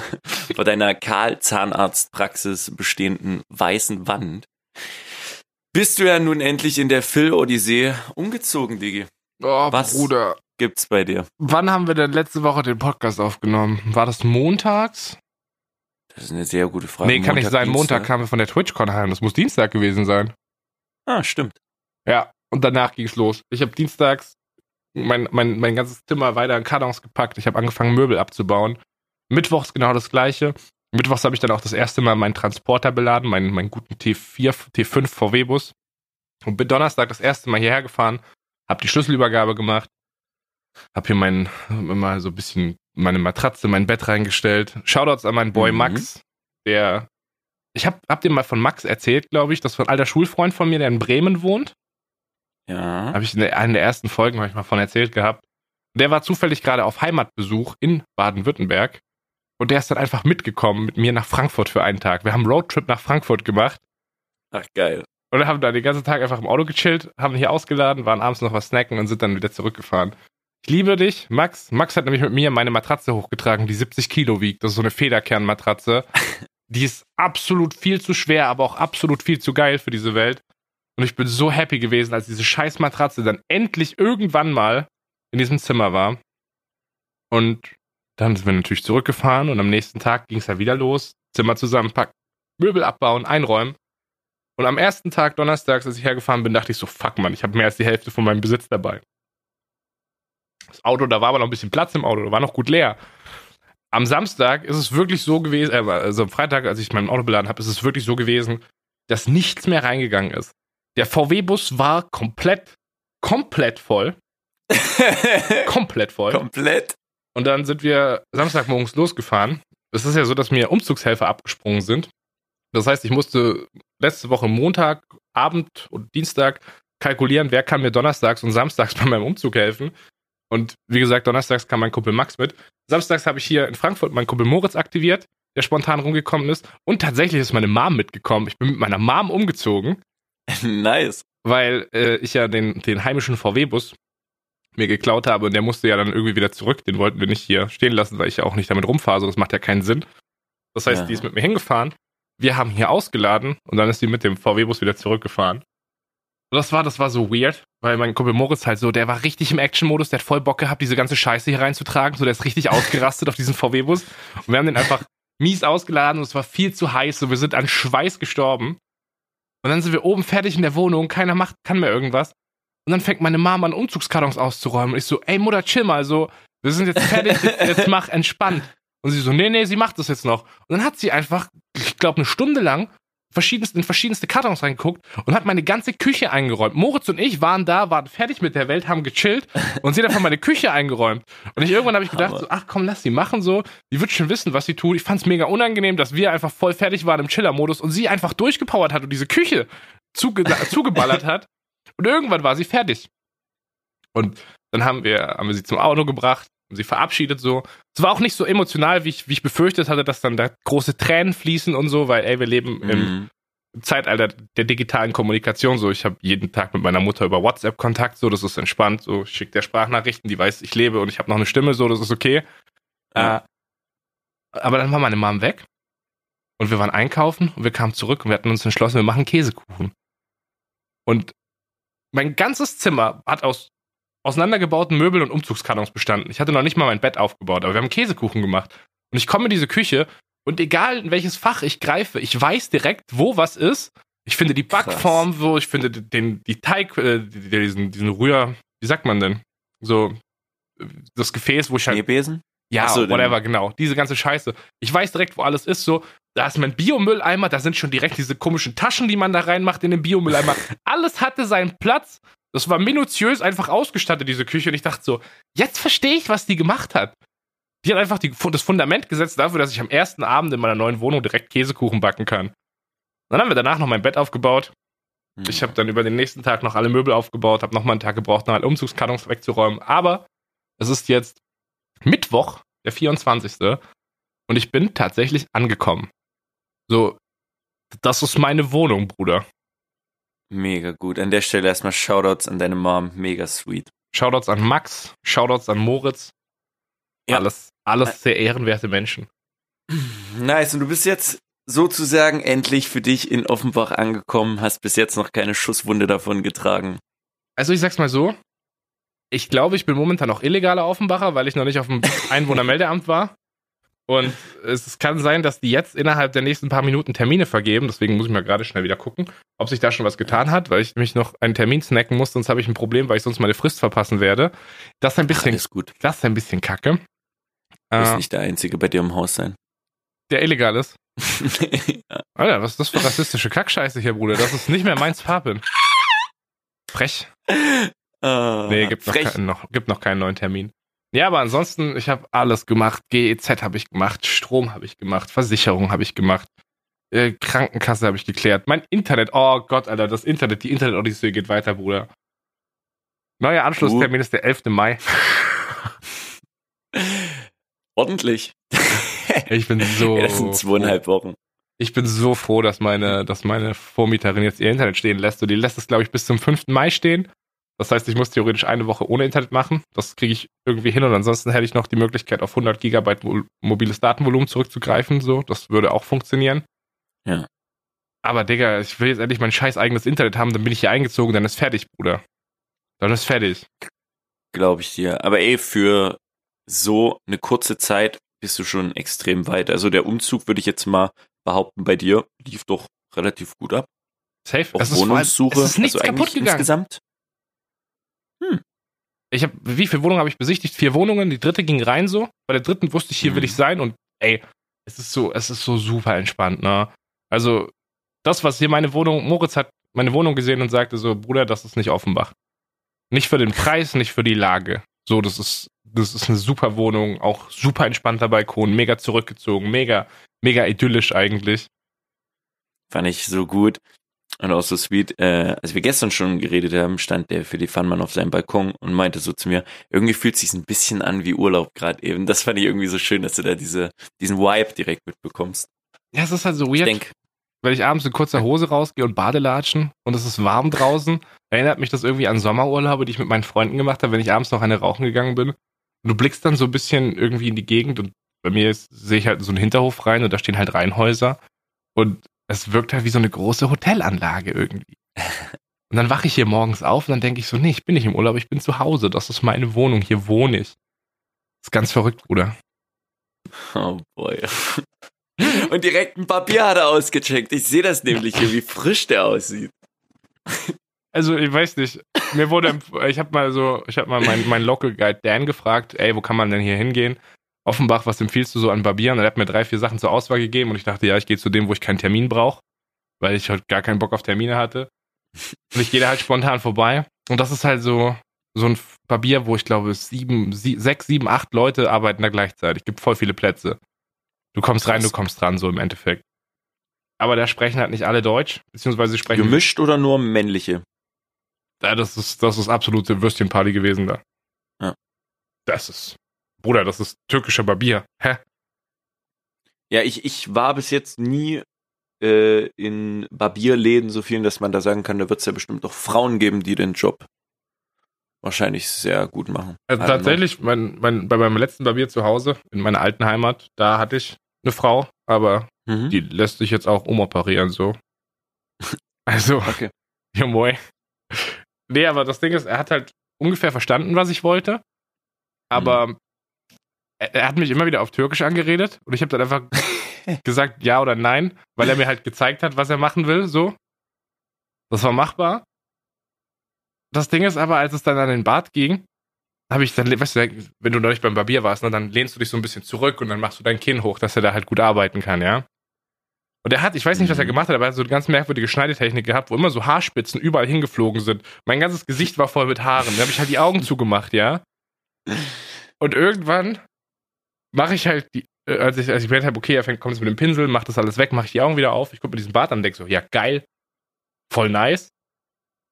vor deiner Karl-Zahnarztpraxis bestehenden weißen Wand. Bist du ja nun endlich in der Phil-Odyssee umgezogen, Diggi. Oh, Was? Bruder. Gibt's bei dir? Wann haben wir denn letzte Woche den Podcast aufgenommen? War das montags? Das ist eine sehr gute Frage. nee, kann nicht sein. Montag Dienstag? kamen wir von der TwitchCon heim. Das muss Dienstag gewesen sein. Ah, stimmt. Ja, und danach ging's los. Ich habe dienstags mein, mein, mein ganzes Zimmer weiter in Kartons gepackt. Ich habe angefangen, Möbel abzubauen. Mittwochs genau das gleiche. Mittwochs habe ich dann auch das erste Mal meinen Transporter beladen, meinen, meinen guten T4, T5 VW-Bus. Und bin Donnerstag das erste Mal hierher gefahren, habe die Schlüsselübergabe gemacht, habe hier mein, immer so ein bisschen meine Matratze, mein Bett reingestellt. Shoutouts an meinen Boy Mhm. Max, der. Ich hab, hab dir mal von Max erzählt, glaube ich. Das war ein alter Schulfreund von mir, der in Bremen wohnt. Ja. Habe ich in einer der ersten Folgen hab ich mal von erzählt gehabt. Der war zufällig gerade auf Heimatbesuch in Baden-Württemberg. Und der ist dann einfach mitgekommen mit mir nach Frankfurt für einen Tag. Wir haben einen Roadtrip nach Frankfurt gemacht Ach, geil. und haben da den ganzen Tag einfach im Auto gechillt, haben hier ausgeladen, waren abends noch was snacken und sind dann wieder zurückgefahren. Ich liebe dich, Max. Max hat nämlich mit mir meine Matratze hochgetragen, die 70 Kilo wiegt. Das ist so eine Federkernmatratze. <laughs> Die ist absolut viel zu schwer, aber auch absolut viel zu geil für diese Welt. Und ich bin so happy gewesen, als diese scheiß Matratze dann endlich irgendwann mal in diesem Zimmer war. Und dann sind wir natürlich zurückgefahren und am nächsten Tag ging es ja wieder los. Zimmer zusammenpacken, Möbel abbauen, einräumen. Und am ersten Tag, donnerstags, als ich hergefahren bin, dachte ich so, fuck man, ich habe mehr als die Hälfte von meinem Besitz dabei. Das Auto, da war aber noch ein bisschen Platz im Auto, da war noch gut leer. Am Samstag ist es wirklich so gewesen, äh, also am Freitag, als ich mein Auto beladen habe, ist es wirklich so gewesen, dass nichts mehr reingegangen ist. Der VW-Bus war komplett, komplett voll. <laughs> Komplett voll. Komplett. Und dann sind wir Samstagmorgens losgefahren. Es ist ja so, dass mir Umzugshelfer abgesprungen sind. Das heißt, ich musste letzte Woche Montag, Abend und Dienstag kalkulieren, wer kann mir donnerstags und samstags <laughs> bei meinem Umzug helfen. Und wie gesagt, donnerstags kam mein Kumpel Max mit. Samstags habe ich hier in Frankfurt meinen Kumpel Moritz aktiviert, der spontan rumgekommen ist. Und tatsächlich ist meine Mom mitgekommen. Ich bin mit meiner Mom umgezogen <laughs> nice. weil äh, ich ja den, den heimischen VW-Bus mir geklaut habe und der musste ja dann irgendwie wieder zurück. Den wollten wir nicht hier stehen lassen, weil ich ja auch nicht damit rumfahre, so das macht ja keinen Sinn. Das heißt, Ja. die ist mit mir hingefahren. Wir haben hier ausgeladen und dann ist die mit dem VW-Bus wieder zurückgefahren. Und das war, das war so weird, weil mein Kumpel Moritz halt so, der war richtig im Action-Modus, der hat voll Bock gehabt, diese ganze Scheiße hier reinzutragen. So, der ist richtig <laughs> ausgerastet auf diesen VW-Bus. Und wir haben den einfach mies ausgeladen und es war viel zu heiß. So, wir sind an Schweiß gestorben. Und dann sind wir oben fertig in der Wohnung, keiner macht, kann mehr irgendwas. Und dann fängt meine Mama an, Umzugskartons auszuräumen. Und ich so, ey Mutter, chill mal, so, wir sind jetzt fertig, <laughs> jetzt, jetzt mach entspannt. Und sie so, nee, nee, sie macht das jetzt noch. Und dann hat sie einfach, ich glaube, eine Stunde lang verschiedenste, in verschiedenste Kartons reingeguckt und hat meine ganze Küche eingeräumt. Moritz und ich waren da, waren fertig mit der Welt, haben gechillt und sie hat einfach meine Küche eingeräumt. Und ich irgendwann habe ich gedacht, so, ach komm, lass sie machen so. Die wird schon wissen, was sie tut. Ich fand es mega unangenehm, dass wir einfach voll fertig waren im Chiller-Modus und sie einfach durchgepowert hat und diese Küche zuge zugeballert hat. Und irgendwann war sie fertig. Und dann haben wir, haben wir sie zum Auto gebracht und sie verabschiedet so. Es war auch nicht so emotional, wie ich, wie ich befürchtet hatte, dass dann da große Tränen fließen und so, weil, ey, wir leben im Mhm. im Zeitalter der digitalen Kommunikation so. Ich habe jeden Tag mit meiner Mutter über WhatsApp Kontakt, so das ist entspannt. So, ich schicke der Sprachnachrichten, die weiß, ich lebe und ich habe noch eine Stimme, so das ist okay. Ja. Äh, aber dann war meine Mom weg und wir waren einkaufen und wir kamen zurück und wir hatten uns entschlossen, wir machen Käsekuchen. Und mein ganzes Zimmer hat aus auseinandergebauten Möbeln und Umzugskartons bestanden. Ich hatte noch nicht mal mein Bett aufgebaut, aber wir haben Käsekuchen gemacht. Und ich komme in diese Küche und egal in welches Fach ich greife, ich weiß direkt, wo was ist. Ich finde die. Backform, so, ich finde den, die Teig, äh, die- diesen, diesen Rühr, wie sagt man denn? So, äh, das Gefäß, wo ich halt Schneebesen? ja, so, whatever, genau. Diese ganze Scheiße. Ich weiß direkt, wo alles ist. So, da ist mein Biomülleimer, da sind schon direkt diese komischen Taschen, die man da reinmacht in den Biomülleimer. alles hatte seinen Platz. Das war minutiös einfach ausgestattet, diese Küche. Und ich dachte so, jetzt verstehe ich, was die gemacht hat. Die hat einfach die, das Fundament gesetzt dafür, dass ich am ersten Abend in meiner neuen Wohnung direkt Käsekuchen backen kann. Dann haben wir danach noch mein Bett aufgebaut. Mhm. Ich habe dann über den nächsten Tag noch alle Möbel aufgebaut, habe nochmal einen Tag gebraucht, noch alle Umzugskartons wegzuräumen. Aber es ist jetzt Mittwoch, der 24. Und ich bin tatsächlich angekommen. So, das ist meine Wohnung, Bruder. Mega gut. An der Stelle erstmal Shoutouts an deine Mom. Mega sweet. Shoutouts an Max, Shoutouts an Moritz. Ja. Alles, alles sehr ehrenwerte Menschen. Nice. Und du bist jetzt sozusagen endlich für dich in Offenbach angekommen, hast bis jetzt noch keine Schusswunde davon getragen. Also ich sag's mal so, ich glaube, ich bin momentan noch illegaler Offenbacher, weil ich noch nicht auf dem <laughs> Einwohnermeldeamt war. Und es kann sein, dass die jetzt innerhalb der nächsten paar Minuten Termine vergeben. Deswegen muss ich mal gerade schnell wieder gucken, ob sich da schon was getan hat, weil ich mich noch einen Termin snacken muss, sonst habe ich ein Problem, weil ich sonst meine Frist verpassen werde. Das ist ein bisschen, Alles gut. das ist ein bisschen kacke. Du musst Äh, nicht der Einzige bei dir im Haus sein. der illegal ist. <laughs> ja. Alter, was ist das für rassistische Kackscheiße hier, Bruder? Das ist nicht mehr mein Papen. Frech. Ah, Nee, gibt noch, keinen, noch, gibt noch keinen neuen Termin. Ja, aber ansonsten, ich habe alles gemacht. GEZ habe ich gemacht, Strom habe ich gemacht, Versicherung habe ich gemacht, äh, Krankenkasse habe ich geklärt. Mein Internet, oh Gott, Alter, das Internet, die Internet-Odyssee geht weiter, Bruder. Neuer Anschlusstermin ist der 11. Mai. <laughs> Ordentlich. <laughs> Ich bin so. Ja, das sind zweieinhalb Wochen. Ich bin so froh, dass meine, dass meine Vormieterin jetzt ihr Internet stehen lässt. Und die lässt es, glaube ich, bis zum 5. Mai stehen. Das heißt, ich muss theoretisch eine Woche ohne Internet machen. Das kriege ich irgendwie hin. Und ansonsten hätte ich noch die Möglichkeit, auf 100 Gigabyte mo- mobiles Datenvolumen zurückzugreifen. So, das würde auch funktionieren. Ja. Aber Digga, ich will jetzt endlich mein scheiß eigenes Internet haben. Dann bin ich hier eingezogen. Dann ist fertig, Bruder. Dann ist fertig. Glaube ich dir. Aber ey, für so eine kurze Zeit bist du schon extrem weit. Also der Umzug, würde ich jetzt mal behaupten, bei dir lief doch relativ gut ab. Safe. Auch Es ist, Wohnungssuche. es ist nichts also kaputt gegangen. Insgesamt. Ich habe, wie viele Wohnungen habe ich besichtigt? Vier Wohnungen. Die dritte ging rein so. Bei der dritten wusste ich, hier Mhm. will ich sein. Und ey, es ist so, es ist so super entspannt, ne? Also, das, was hier meine Wohnung, Moritz hat meine Wohnung gesehen und sagte so, Bruder, das ist nicht Offenbach. Nicht für den Preis, nicht für die Lage. So, das ist, das ist eine super Wohnung, auch super entspannter Balkon, mega zurückgezogen, mega, mega idyllisch eigentlich. Fand ich so gut. Und auch so sweet. Äh, als wir gestern schon geredet haben, stand der für die Funmann auf seinem Balkon und meinte so zu mir, irgendwie fühlt sich ein bisschen an wie Urlaub gerade eben. Das fand ich irgendwie so schön, dass du da diese, diesen Vibe direkt mitbekommst. Ja, es ist halt so Ich weird. denk, wenn ich abends in kurzer Hose rausgehe und Badelatschen und es ist warm draußen, erinnert mich das irgendwie an Sommerurlaube, die ich mit meinen Freunden gemacht habe, wenn ich abends noch eine rauchen gegangen bin. Und du blickst dann so ein bisschen irgendwie in die Gegend und bei mir sehe ich halt so einen Hinterhof rein und da stehen halt Reihenhäuser und es wirkt halt wie so eine große Hotelanlage irgendwie. Und dann wache ich hier morgens auf und dann denke ich so, nee, ich bin nicht im Urlaub, ich bin zu Hause, das ist meine Wohnung, hier wohne ich. Das ist ganz verrückt, Bruder. oh boy. <laughs> Und direkt ein Papier hat er ausgecheckt. Ich sehe das nämlich hier, wie frisch der aussieht. Also, ich weiß nicht. Mir wurde, ich habe mal so, ich habe mal meinen mein Local Guide Dan gefragt, ey, wo kann man denn hier hingehen? Offenbach, was empfiehlst du so an Barbieren? Und er hat mir drei, vier Sachen zur Auswahl gegeben und ich dachte, ja, ich gehe zu dem, wo ich keinen Termin brauche, weil ich halt gar keinen Bock auf Termine hatte. <laughs> Und ich gehe da halt spontan vorbei. Und das ist halt so, so ein Barbier, wo ich glaube, sieben, sie, sechs, sieben, acht Leute arbeiten da gleichzeitig. Gibt voll viele Plätze. Du kommst rein, du kommst dran, so im Endeffekt. Aber da sprechen halt nicht alle Deutsch, beziehungsweise sie sprechen Gemischt oder nur männliche? ja, das ist, das ist absolute Würstchenparty gewesen da. Ja. Das ist, Bruder, das ist türkischer Barbier. Hä? Ja, ich, ich war bis jetzt nie äh, in Barbierläden so vielen, dass man da sagen kann, da wird es ja bestimmt auch Frauen geben, die den Job wahrscheinlich sehr gut machen. Also tatsächlich, mein, mein, bei meinem letzten Barbier zu Hause, in meiner alten Heimat, da hatte ich eine Frau, aber Mhm. die lässt sich jetzt auch umoperieren, so. <laughs> Also, Okay. ja moi. Nee, aber das Ding ist, er hat halt ungefähr verstanden, was ich wollte, aber Mhm. Er, hat mich immer wieder auf Türkisch angeredet und ich habe dann einfach <laughs> gesagt ja oder nein, weil er mir halt gezeigt hat, was er machen will, so. Das war machbar. Das Ding ist aber, als es dann an den Bart ging, habe ich dann, weißt du, wenn du neulich beim Barbier warst, ne, dann lehnst du dich so ein bisschen zurück und dann machst du dein Kinn hoch, dass er da halt gut arbeiten kann, ja. Und er hat, ich weiß nicht, was er Mhm. gemacht hat, aber er hat so eine ganz merkwürdige Schneidetechnik gehabt, wo immer so Haarspitzen überall hingeflogen sind. Mein ganzes Gesicht war voll mit Haaren. Da habe ich halt die Augen <laughs> zugemacht, ja. Und irgendwann mache ich halt die, äh, als ich, als ich gemerkt habe, okay, er fängt, kommt jetzt mit dem Pinsel, macht das alles weg, mache ich die Augen wieder auf, ich gucke mir diesen Bart an und denke so, ja, geil, voll nice.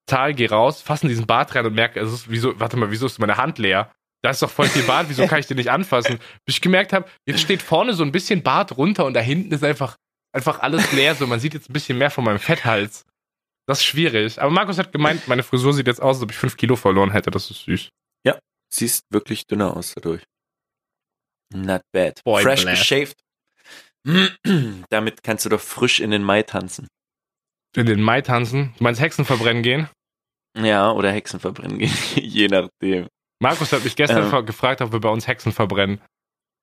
Zahl, geh raus, fassen diesen Bart rein und merke, ist, wieso, warte mal, wieso ist meine Hand leer? Da ist doch voll viel Bart, wieso kann ich den nicht anfassen? Bis ich gemerkt habe, jetzt steht vorne so ein bisschen Bart runter und da hinten ist einfach, einfach alles leer, so man sieht jetzt ein bisschen mehr von meinem Fetthals. Das ist schwierig. Aber Markus hat gemeint, meine Frisur sieht jetzt aus, als ob ich fünf Kilo verloren hätte. Das ist süß. Siehst wirklich dünner aus dadurch. Not bad. Boy Fresh blast. geshaved. <clears throat> Damit kannst du doch frisch in den Mai tanzen. In den Mai tanzen. Du meinst Hexen verbrennen gehen? Ja, oder Hexen verbrennen gehen. <laughs> Je nachdem. Markus hat mich gestern Ähm. gefragt, ob wir bei uns Hexen verbrennen.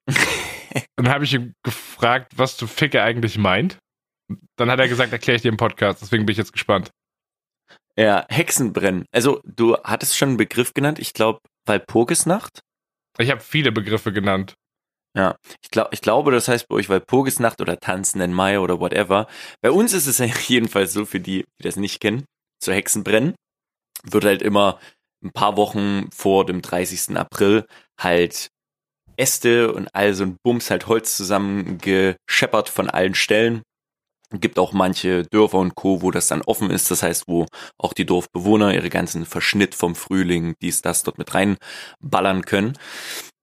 <laughs> dann habe ich ihn gefragt, was zu Ficke eigentlich meint. Dann hat er gesagt, erkläre ich dir im Podcast, deswegen bin ich jetzt gespannt. Ja, Hexenbrennen. Also, du hattest schon einen Begriff genannt, ich glaube, Walpurgisnacht. Ich habe viele Begriffe genannt. Ja, ich, glaub, ich glaube, das heißt bei euch Walpurgisnacht oder Tanzenden Mai oder whatever. Bei uns ist es <laughs> jedenfalls so, für die, die das nicht kennen, zu Hexenbrennen wird halt immer ein paar Wochen vor dem 30. April halt Äste und all so ein Bums halt Holz zusammengescheppert von allen Stellen. Gibt auch manche Dörfer und Co., wo das dann offen ist, das heißt, wo auch die Dorfbewohner ihre ganzen Verschnitt vom Frühling, dies, das dort mit reinballern können.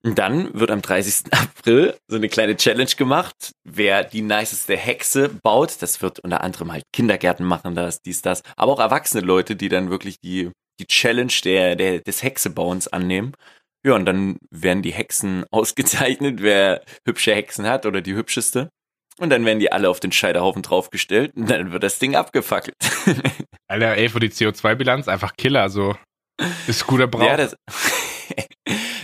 Und dann wird am 30. <laughs> April so eine kleine Challenge gemacht, wer die niceste Hexe baut. Das wird unter anderem halt Kindergärten machen, das, dies, das, aber auch erwachsene Leute, die dann wirklich die, die Challenge der, der, des Hexebauens annehmen. Ja, und dann werden die Hexen <laughs> ausgezeichnet, wer hübsche Hexen hat oder die hübscheste. Und dann werden die alle auf den Scheiterhaufen draufgestellt und dann wird das Ding abgefackelt. <laughs> Alter, ey, für die CO2-Bilanz einfach Killer, so. Ist guter Brauch. Ja, das,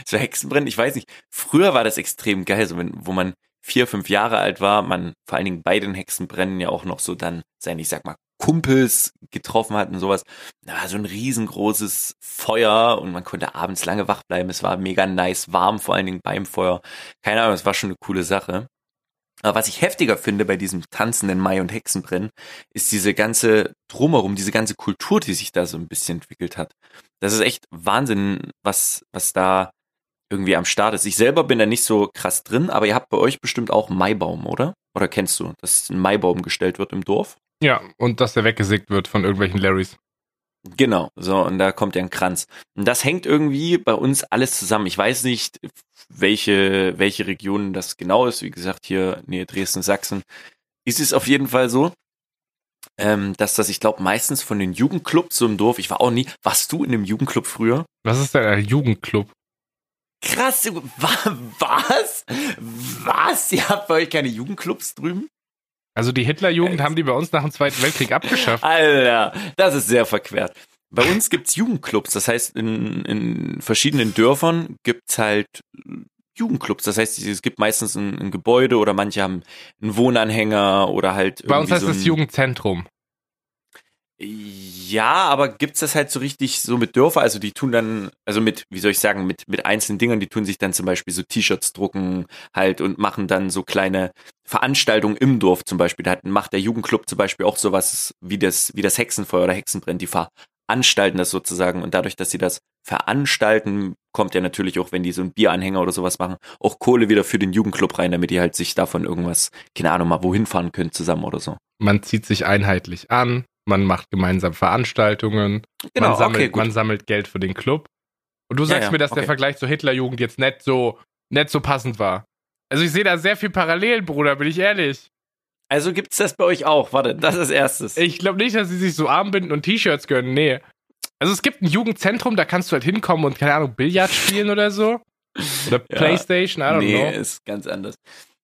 so Hexenbrennen, ich weiß nicht. Früher war das extrem geil, so wenn, wo man vier, fünf Jahre alt war, man vor allen Dingen bei den Hexenbrennen ja auch noch so dann seine, ich sag mal, Kumpels getroffen hat und sowas. Da war so ein riesengroßes Feuer und man konnte abends lange wach bleiben. Es war mega nice, warm, vor allen Dingen beim Feuer. Keine Ahnung, es war schon eine coole Sache. Aber was ich heftiger finde bei diesem tanzenden Mai und Hexenbrennen, ist diese ganze drumherum, diese ganze Kultur, die sich da so ein bisschen entwickelt hat. Das ist echt Wahnsinn, was, was da irgendwie am Start ist. Ich selber bin da nicht so krass drin, aber ihr habt bei euch bestimmt auch Maibaum, oder? Oder kennst du, dass ein Maibaum gestellt wird im Dorf? Ja, und dass der weggesägt wird von irgendwelchen Larrys. Genau, so, und da kommt ja ein Kranz. Und das hängt irgendwie bei uns alles zusammen. Ich weiß nicht, welche, welche Region das genau ist. Wie gesagt, hier Nähe Dresden, Sachsen ist es auf jeden Fall so, ähm, dass das, ich glaube, meistens von den Jugendclubs so im Dorf, ich war auch nie, warst du in einem Jugendclub früher? Was ist denn ein Jugendclub? Krass, was? Was? Ihr habt bei euch keine Jugendclubs drüben? Also die Hitlerjugend haben die bei uns nach dem Zweiten Weltkrieg abgeschafft. Alter, das ist sehr verquert. Bei uns gibt's Jugendclubs, das heißt in, in verschiedenen Dörfern gibt's halt Jugendclubs. Das heißt, es gibt meistens ein, ein Gebäude oder manche haben einen Wohnanhänger oder halt. Bei uns heißt so es Jugendzentrum. Ja, aber gibt's das halt so richtig so mit Dörfer? Also die tun dann, also mit, wie soll ich sagen, mit, mit einzelnen Dingern, die tun sich dann zum Beispiel so T-Shirts drucken halt und machen dann so kleine Veranstaltungen im Dorf zum Beispiel. Da hat, macht der Jugendclub zum Beispiel auch sowas wie das, wie das Hexenfeuer oder Hexenbrenn. Die veranstalten das sozusagen und dadurch, dass sie das veranstalten, kommt ja natürlich auch, wenn die so ein Bieranhänger oder sowas machen, auch Kohle wieder für den Jugendclub rein, damit die halt sich davon irgendwas, keine Ahnung, mal wohin fahren können zusammen oder so. Man zieht sich einheitlich an, man macht gemeinsam Veranstaltungen, genau, man, sammelt, okay, man sammelt Geld für den Club. Und du sagst ja, ja, mir, dass okay. der Vergleich zur Hitlerjugend jetzt nicht so, nicht so passend war. Also ich sehe da sehr viel Parallelen, Bruder, bin ich ehrlich. Also gibt's das bei euch auch? Warte, das ist erstes. Ich glaube nicht, dass sie sich so Armbinden und T-Shirts gönnen, nee. Also es gibt ein Jugendzentrum, da kannst du halt hinkommen und, keine Ahnung, Billard spielen oder so. Oder <laughs> ja, Playstation, I don't nee, know. Nee, ist ganz anders.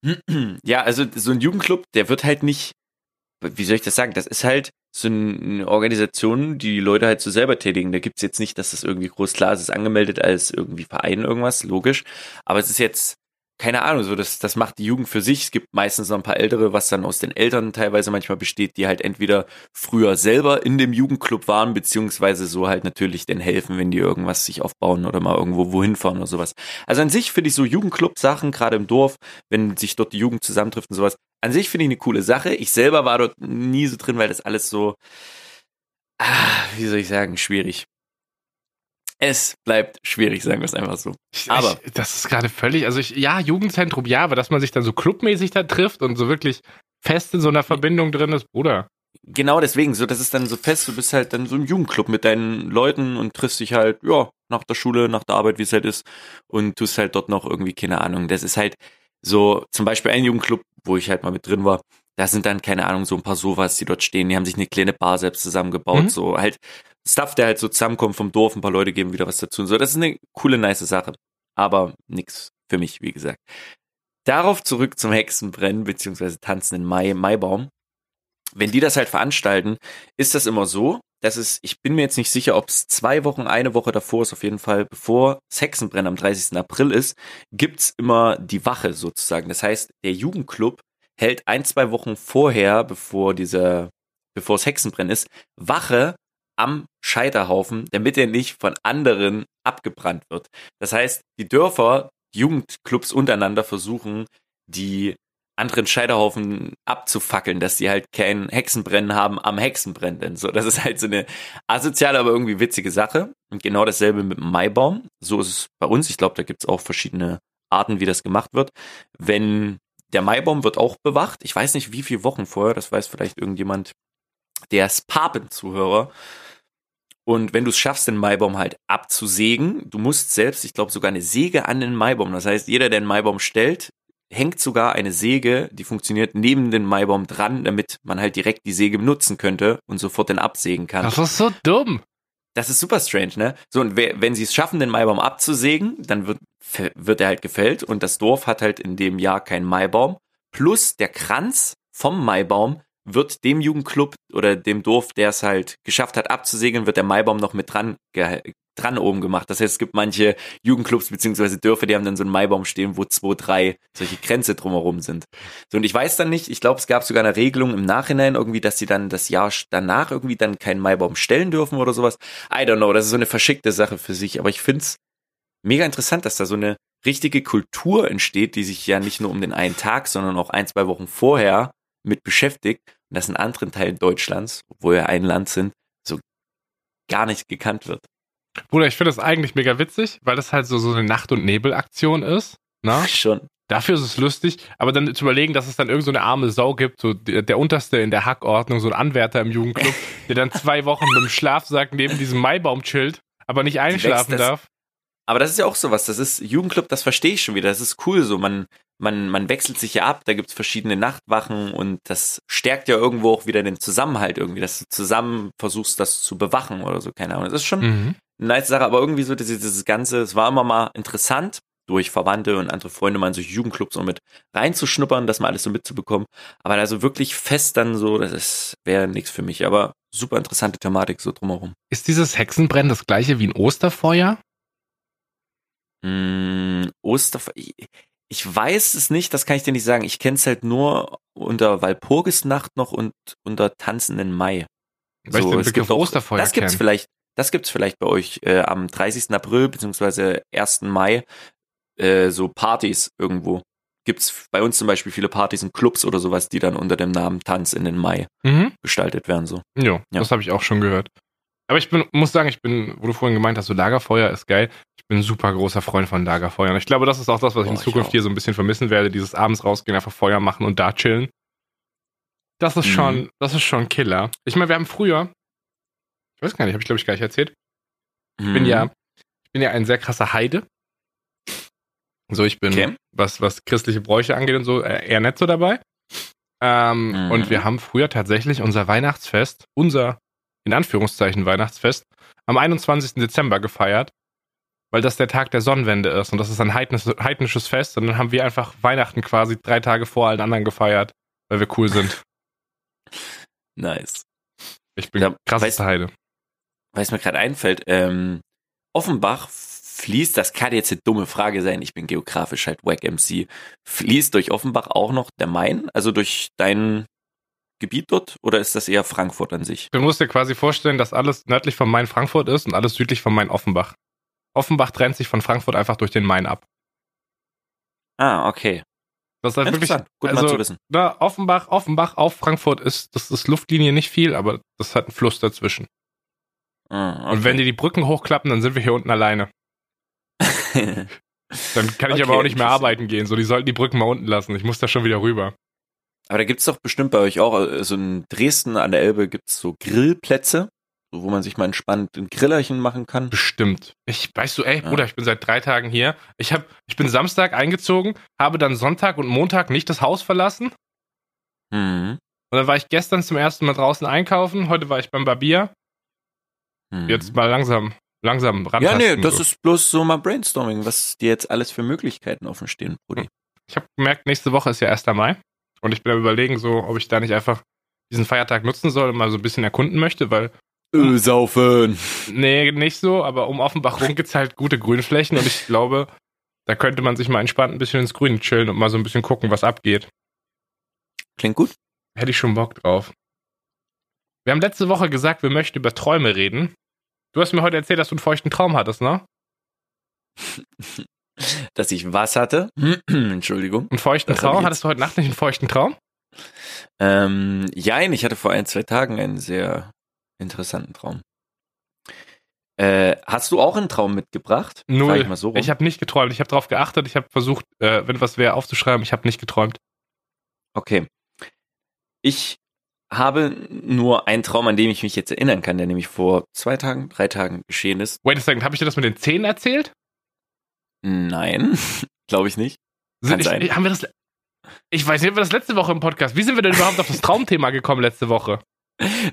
<clears throat> ja, also so ein Jugendclub, der wird halt nicht, wie soll ich das sagen, das ist halt so eine Organisation, die die Leute halt so selber tätigen. Da gibt's jetzt nicht, dass das irgendwie groß klar ist, ist angemeldet als irgendwie Verein irgendwas, logisch. Aber es ist jetzt, keine Ahnung, so das, das macht die Jugend für sich. Es gibt meistens noch ein paar Ältere, was dann aus den Eltern teilweise manchmal besteht, die halt entweder früher selber in dem Jugendclub waren, beziehungsweise so halt natürlich denn helfen, wenn die irgendwas sich aufbauen oder mal irgendwo wohin fahren oder sowas. Also an sich finde ich so Jugendclub-Sachen, gerade im Dorf, wenn sich dort die Jugend zusammentrifft und sowas, an sich finde ich eine coole Sache. Ich selber war dort nie so drin, weil das alles so, ah, wie soll ich sagen, schwierig. Es bleibt schwierig, sagen wir es einfach so. Aber ich, das ist gerade völlig, also ich, ja, Jugendzentrum, ja, aber dass man sich dann so clubmäßig da trifft und so wirklich fest in so einer Verbindung drin ist, Bruder. Genau deswegen, so das ist dann so fest, du bist halt dann so im Jugendclub mit deinen Leuten und triffst dich halt, ja, nach der Schule, nach der Arbeit, wie es halt ist, und tust halt dort noch irgendwie, keine Ahnung. Das ist halt so, zum Beispiel ein Jugendclub, wo ich halt mal mit drin war, da sind dann, keine Ahnung, so ein paar Sofas, die dort stehen, die haben sich eine kleine Bar selbst zusammengebaut, mhm. so halt Stuff, der halt so zusammenkommt vom Dorf, ein paar Leute geben wieder was dazu und so. Das ist eine coole, nice Sache. Aber nix für mich, wie gesagt. Darauf zurück zum Hexenbrennen, beziehungsweise tanzenden Mai, Maibaum. Wenn die das halt veranstalten, ist das immer so, dass es, ich bin mir jetzt nicht sicher, ob es zwei Wochen, eine Woche davor ist, auf jeden Fall, bevor das Hexenbrennen am 30. April ist, gibt's immer die Wache sozusagen. Das heißt, der Jugendclub hält ein, zwei Wochen vorher, bevor dieser, bevor es Hexenbrennen ist, Wache am Scheiterhaufen, damit er nicht von anderen abgebrannt wird. Das heißt, die Dörfer, Jugendclubs untereinander versuchen, die anderen Scheiterhaufen abzufackeln, dass die halt kein Hexenbrennen haben am Hexenbrennen. So, das ist halt so eine asoziale, aber irgendwie witzige Sache. Und genau dasselbe mit dem Maibaum. So ist es bei uns. Ich glaube, da gibt es auch verschiedene Arten, wie das gemacht wird. Wenn der Maibaum wird auch bewacht. Ich weiß nicht, wie viele Wochen vorher. Das weiß vielleicht irgendjemand, der ist Papenzuhörer. Und wenn du es schaffst, den Maibaum halt abzusägen, du musst selbst, ich glaube, sogar eine Säge an den Maibaum. Das heißt, jeder, der einen Maibaum stellt, hängt sogar eine Säge, die funktioniert neben den Maibaum dran, damit man halt direkt die Säge benutzen könnte und sofort den absägen kann. Das ist so dumm. Das ist super strange, ne? So, und wenn sie es schaffen, den Maibaum abzusägen, dann wird, wird er halt gefällt und das Dorf hat halt in dem Jahr keinen Maibaum. Plus der Kranz vom Maibaum wird dem Jugendclub oder dem Dorf, der es halt geschafft hat abzusegeln, wird der Maibaum noch mit dran dran oben gemacht. Das heißt, es gibt manche Jugendclubs beziehungsweise Dörfer, die haben dann so einen Maibaum stehen, wo zwei, drei solche Grenze drumherum sind. So, und ich weiß dann nicht, ich glaube, es gab sogar eine Regelung im Nachhinein irgendwie, dass sie dann das Jahr danach irgendwie dann keinen Maibaum stellen dürfen oder sowas. I don't know, das ist so eine verschickte Sache für sich, aber ich find's mega interessant, dass da so eine richtige Kultur entsteht, die sich ja nicht nur um den einen Tag, sondern auch ein, zwei Wochen vorher mit beschäftigt und das in anderen Teilen Deutschlands, wo wir ein Land sind, so gar nicht gekannt wird. Bruder, ich finde das eigentlich mega witzig, weil das halt so, so eine Nacht- und Nebel-Aktion ist. Ne? Schon. Dafür ist es lustig, aber dann zu überlegen, dass es dann irgend so eine arme Sau gibt, so der, der Unterste in der Hackordnung, so ein Anwärter im Jugendclub, <laughs> der dann zwei Wochen mit dem Schlafsack neben diesem Maibaum chillt, aber nicht einschlafen darf. Aber das ist ja auch sowas, das ist Jugendclub, das verstehe ich schon wieder, das ist cool so, man, man, man wechselt sich ja ab, da gibt's verschiedene Nachtwachen und das stärkt ja irgendwo auch wieder den Zusammenhalt irgendwie, dass du zusammen versuchst, das zu bewachen oder so, keine Ahnung. Das ist schon mhm. eine nice Sache, aber irgendwie so dieses, dieses Ganze, es war immer mal interessant, durch Verwandte und andere Freunde mal in solche Jugendclubs und mit reinzuschnuppern, das mal alles so mitzubekommen. Aber da so wirklich fest dann so, das wäre nichts für mich. Aber super interessante Thematik so drumherum. Ist dieses Hexenbrennen das gleiche wie ein Osterfeuer? Mm, Osterfeuer. Ich weiß es nicht, das kann ich dir nicht sagen. Ich kenne es halt nur unter Walpurgisnacht noch und unter Tanzenden Mai. Weil so, es gibt auch, Osterfeuer das gibt's kenn. vielleicht, das gibt's vielleicht bei euch äh, am 30. April beziehungsweise 1. Mai äh, so Partys irgendwo. Gibt's bei uns zum Beispiel viele Partys und Clubs oder sowas, die dann unter dem Namen Tanz in den Mai Mhm. gestaltet werden so. Jo, Ja. das habe ich auch schon gehört. Aber ich bin, muss sagen, ich bin, wo du vorhin gemeint hast, so Lagerfeuer ist geil. Ich bin ein super großer Freund von Lagerfeuern. Ich glaube, das ist auch das, was ich in ich Zukunft auch. hier so ein bisschen vermissen werde. Dieses abends rausgehen, einfach Feuer machen und da chillen. Das ist Mhm. schon, das ist schon Killer. Ich meine, wir haben früher, ich weiß gar nicht, habe ich glaube ich gar nicht erzählt. Ich bin Mhm. ja, ich bin ja ein sehr krasser Heide. So, ich bin, Okay. was, was christliche Bräuche angeht und so, äh, eher nicht so dabei. Ähm, Mhm. Und wir haben früher tatsächlich unser Weihnachtsfest, unser, in Anführungszeichen Weihnachtsfest, am 21. Dezember gefeiert, weil das der Tag der Sonnenwende ist und das ist ein heidnisches, heidnisches Fest und dann haben wir einfach Weihnachten quasi drei Tage vor allen anderen gefeiert, weil wir cool sind. <laughs> Nice. Ich bin Ja, krassester Heide. Weil es mir gerade einfällt, ähm, Offenbach fließt, das kann jetzt eine dumme Frage sein, ich bin geografisch halt Wack MC, fließt durch Offenbach auch noch der Main, also durch dein Gebiet dort, oder ist das eher Frankfurt an sich? Du musst dir quasi vorstellen, dass alles nördlich von Main Frankfurt ist und alles südlich von Main Offenbach. Offenbach trennt sich von Frankfurt einfach durch den Main ab. Ah, okay. Das ist halt wirklich, Interessant, gut mal also, zu wissen. na, Offenbach, Offenbach auf Frankfurt ist, das ist Luftlinie nicht viel, aber das hat einen Fluss dazwischen. Ah, Und wenn die die Brücken hochklappen, dann sind wir hier unten alleine. <laughs> Dann kann ich Okay, aber auch nicht mehr arbeiten gehen. So, die sollten die Brücken mal unten lassen. Ich muss da schon wieder rüber. Aber da gibt's doch bestimmt bei euch auch, also in Dresden an der Elbe gibt's so Grillplätze, so wo man sich mal entspannt ein Grillerchen machen kann. Bestimmt. Ich, weißt du, ey, Ja. Bruder, ich bin seit drei Tagen hier. Ich hab, ich bin Samstag eingezogen, habe dann Sonntag und Montag nicht das Haus verlassen. Mhm. Und dann war ich gestern zum ersten Mal draußen einkaufen. Heute war ich beim Barbier. Mhm. Jetzt mal langsam, langsam ran. Ja, nee, das ist bloß so mal Brainstorming, was dir jetzt alles für Möglichkeiten offen stehen, Brudi. Ich habe gemerkt, nächste Woche ist ja 1. Mai. Und ich bin am überlegen, so, ob ich da nicht einfach diesen Feiertag nutzen soll und mal so ein bisschen erkunden möchte, weil Öh, saufen. Nee, nicht so, aber um Offenbach rum gibt's halt gute Grünflächen und ich glaube, da könnte man sich mal entspannt ein bisschen ins Grüne chillen und mal so ein bisschen gucken, was abgeht. Klingt gut. Hätte ich schon Bock drauf. Wir haben letzte Woche gesagt, wir möchten über Träume reden. Du hast mir heute erzählt, dass du einen feuchten Traum hattest, ne? <laughs> <laughs> Dass ich was hatte? <clears throat> Entschuldigung. Einen feuchten Das Traum? Hattest du heute Nacht nicht einen feuchten Traum? Ähm, jein, ich hatte vor ein, zwei Tagen einen sehr interessanten Traum. Äh, hast du auch einen Traum mitgebracht? Null. Ich, so. Ich habe nicht geträumt. Ich habe darauf geachtet. Ich habe versucht, äh, wenn was wäre, aufzuschreiben. Ich habe nicht geträumt. okay. Ich habe nur einen Traum, an dem ich mich jetzt erinnern kann, der nämlich vor zwei Tagen, drei Tagen geschehen ist. Wait a second, habe ich dir das mit den Zähnen erzählt? Nein, <laughs> glaube ich nicht. Kann ich, sein. Haben wir das? Ich weiß nicht, haben wir das letzte Woche im Podcast. Wie sind wir denn überhaupt auf das Traumthema gekommen letzte Woche?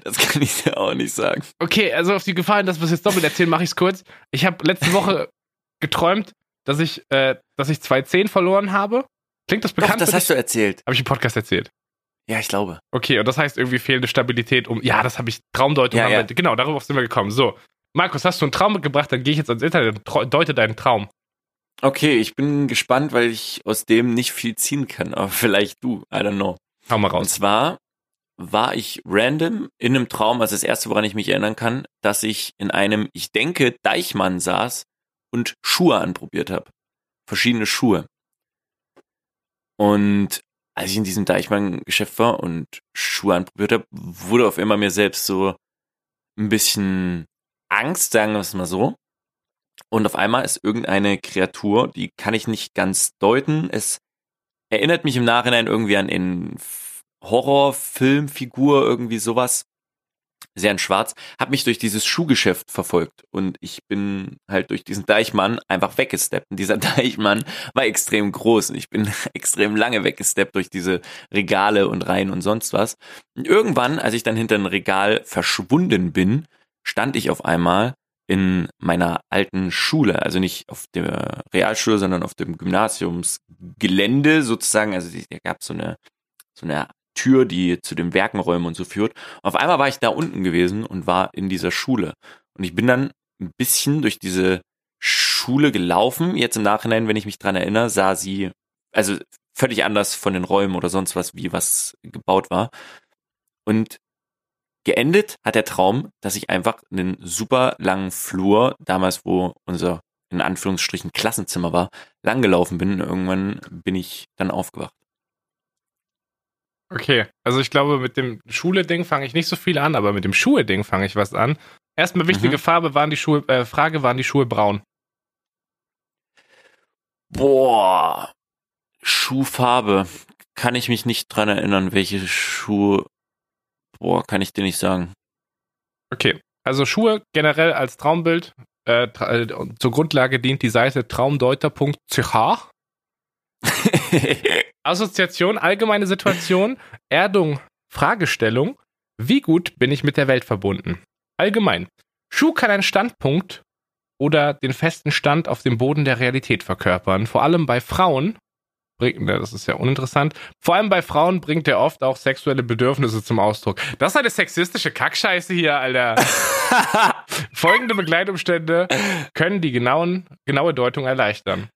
Das kann ich dir auch nicht sagen. Okay, also auf die Gefahr, hin, dass wir es jetzt doppelt erzählen, mache ich es kurz. Ich habe letzte Woche geträumt, dass ich, äh, dass ich zwei Zehen verloren habe. Klingt das Doch, bekannt? das hast du erzählt. Habe ich im Podcast erzählt. Ja, ich glaube. Okay, und das heißt irgendwie fehlende Stabilität um. Ja, das habe ich Traumdeutung. Ja, ja. Wir, genau, darauf sind wir gekommen. So, Markus, hast du einen Traum mitgebracht? Dann gehe ich jetzt ans Internet und deute deinen Traum. Okay, ich bin gespannt, weil ich aus dem nicht viel ziehen kann. Aber <laughs> vielleicht du, I don't know. Hau mal Und raus. zwar war ich random in einem Traum, also das erste, woran ich mich erinnern kann, dass ich in einem, ich denke, Deichmann saß und Schuhe anprobiert habe. Verschiedene Schuhe. Und als ich in diesem Deichmann-Geschäft war und Schuhe anprobiert habe, wurde auf einmal mir selbst so ein bisschen Angst, sagen wir es mal so. Und auf einmal ist irgendeine Kreatur, die kann ich nicht ganz deuten. Es erinnert mich im Nachhinein irgendwie an F- Horrorfilmfigur, irgendwie sowas. Sehr in schwarz, hat mich durch dieses Schuhgeschäft verfolgt und ich bin halt durch diesen Deichmann einfach weggesteppt. Und dieser <laughs> Deichmann war extrem groß und ich bin <laughs> extrem lange weggesteppt durch diese Regale und Reihen und sonst was. Und irgendwann, als ich dann hinter ein Regal verschwunden bin, stand ich auf einmal in meiner alten Schule, also nicht auf der Realschule, sondern auf dem Gymnasiumsgelände sozusagen. Also da gab so eine so eine Tür, die zu den Werkenräumen und so führt. Auf einmal war ich da unten gewesen und war in dieser Schule. Und ich bin dann ein bisschen durch diese Schule gelaufen. Jetzt im Nachhinein, wenn ich mich dran erinnere, sah sie also völlig anders von den Räumen oder sonst was, wie was gebaut war. Und geendet hat der Traum, dass ich einfach einen super langen Flur, damals wo unser in Anführungsstrichen Klassenzimmer war, langgelaufen bin. Und irgendwann bin ich dann aufgewacht. Okay, also ich glaube, mit dem Schule-Ding fange ich nicht so viel an, aber mit dem Schuhe-Ding fange ich was an. Erstmal wichtige Mhm. Farbe waren die Schuhe, äh, Frage, waren die Schuhe braun? Boah, Schuhfarbe. Kann ich mich nicht dran erinnern, welche Schuhe. Boah, kann ich dir nicht sagen. Okay, also Schuhe generell als Traumbild. Äh, tra äh, zur Grundlage dient die Seite traumdeuter.ch. <laughs> Assoziation, allgemeine Situation, Erdung, Fragestellung. Wie gut bin ich mit der Welt verbunden? Allgemein. Schuh kann einen Standpunkt oder den festen Stand auf dem Boden der Realität verkörpern. Vor allem bei Frauen bringt, ne, das ist ja uninteressant. Vor allem bei Frauen bringt er oft auch sexuelle Bedürfnisse zum Ausdruck. Das ist eine sexistische Kackscheiße hier, Alter. <laughs> Folgende Begleitumstände können die genauen, genaue Deutung erleichtern.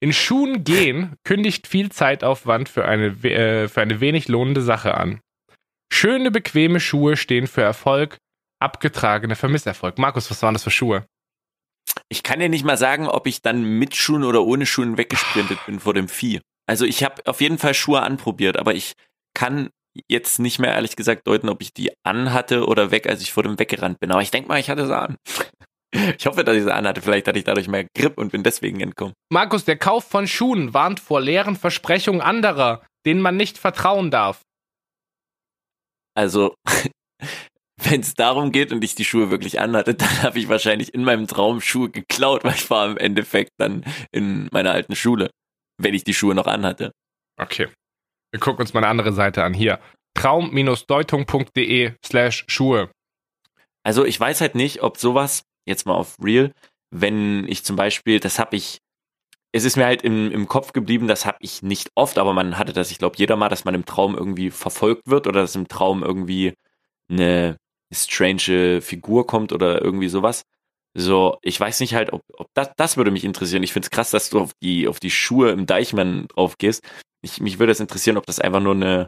In Schuhen gehen kündigt viel Zeitaufwand für eine, äh, für eine wenig lohnende Sache an. Schöne, bequeme Schuhe stehen für Erfolg, abgetragene für Misserfolg. Markus, was waren das für Schuhe? Ich kann dir nicht mal sagen, ob ich dann mit Schuhen oder ohne Schuhen weggesprintet bin vor dem Vieh. Also ich habe auf jeden Fall Schuhe anprobiert, aber ich kann jetzt nicht mehr ehrlich gesagt deuten, ob ich die anhatte oder weg, als ich vor dem weggerannt bin. Aber ich denke mal, ich hatte sie an. <laughs> Ich hoffe, dass ich sie anhatte. Vielleicht hatte ich dadurch mehr Grip und bin deswegen entkommen. Markus, der Kauf von Schuhen warnt vor leeren Versprechungen anderer, denen man nicht vertrauen darf. Also, <laughs> wenn es darum geht und ich die Schuhe wirklich anhatte, <laughs> dann habe ich wahrscheinlich in meinem Traum Schuhe geklaut, weil ich war im Endeffekt dann in meiner alten Schule, wenn ich die Schuhe noch anhatte. Okay. Wir gucken uns mal eine andere Seite an. Hier. Traum-deutung.de slash Schuhe. Also ich weiß halt nicht, ob sowas, jetzt mal auf Real, wenn ich zum Beispiel, das habe ich, es ist mir halt im, im Kopf geblieben, das habe ich nicht oft, aber man hatte das, ich glaube, jeder mal, dass man im Traum irgendwie verfolgt wird oder dass im Traum irgendwie eine, strange Figur kommt oder irgendwie sowas. So, ich weiß nicht halt, ob, ob das, das würde mich interessieren. Ich finde es krass, dass du auf die, auf die Schuhe im Deichmann drauf gehst. Ich, mich würde es interessieren, ob das einfach nur eine,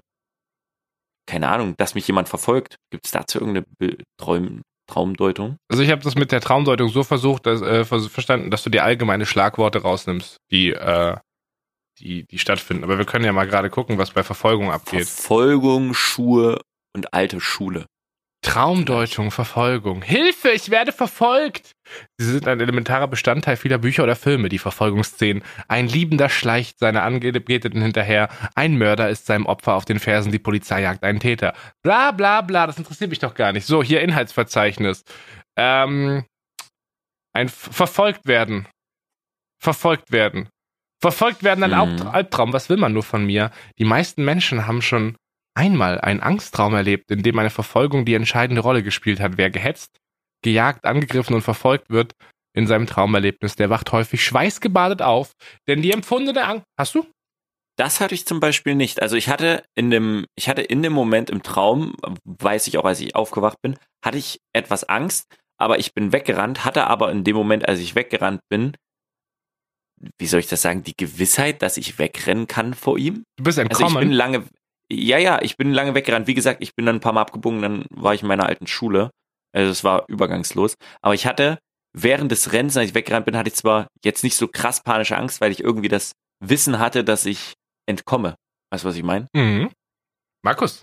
keine Ahnung, dass mich jemand verfolgt. Gibt es dazu irgendeine Be Traum, Traumdeutung? Also ich habe das mit der Traumdeutung so versucht, dass, äh, verstanden, dass du dir allgemeine Schlagworte rausnimmst, die, äh, die, die stattfinden. Aber wir können ja mal gerade gucken, was bei Verfolgung abgeht. Verfolgung, Schuhe und alte Schule. Traumdeutung, Verfolgung. Hilfe, ich werde verfolgt! Sie sind ein elementarer Bestandteil vieler Bücher oder Filme, die Verfolgungsszenen. Ein Liebender schleicht seiner Angebeteten hinterher. Ein Mörder ist seinem Opfer auf den Fersen. Die Polizei jagt einen Täter. Bla bla bla, das interessiert mich doch gar nicht. So, hier Inhaltsverzeichnis. Ähm, ein Verfolgt werden. Verfolgt werden. Verfolgt werden, ein Hm. Albtraum. Was will man nur von mir? Die meisten Menschen haben schon einmal einen Angsttraum erlebt, in dem eine Verfolgung die entscheidende Rolle gespielt hat. Wer gehetzt, gejagt, angegriffen und verfolgt wird in seinem Traumerlebnis, der wacht häufig schweißgebadet auf, denn die empfundene Angst. Hast du? Das hatte ich zum Beispiel nicht. Also ich hatte in dem, ich hatte in dem Moment im Traum, weiß ich auch, als ich aufgewacht bin, hatte ich etwas Angst, aber ich bin weggerannt, hatte aber in dem Moment, als ich weggerannt bin, wie soll ich das sagen, die Gewissheit, dass ich wegrennen kann vor ihm. Du bist Also ich entkommen. bin lange, ja, ja, ich bin lange weggerannt. Wie gesagt, ich bin dann ein paar Mal abgebogen, dann war ich in meiner alten Schule. Also es war übergangslos. Aber ich hatte während des Rennens, als ich weggerannt bin, hatte ich zwar jetzt nicht so krass panische Angst, weil ich irgendwie das Wissen hatte, dass ich entkomme. Weißt du, was ich meine? mhm. Markus,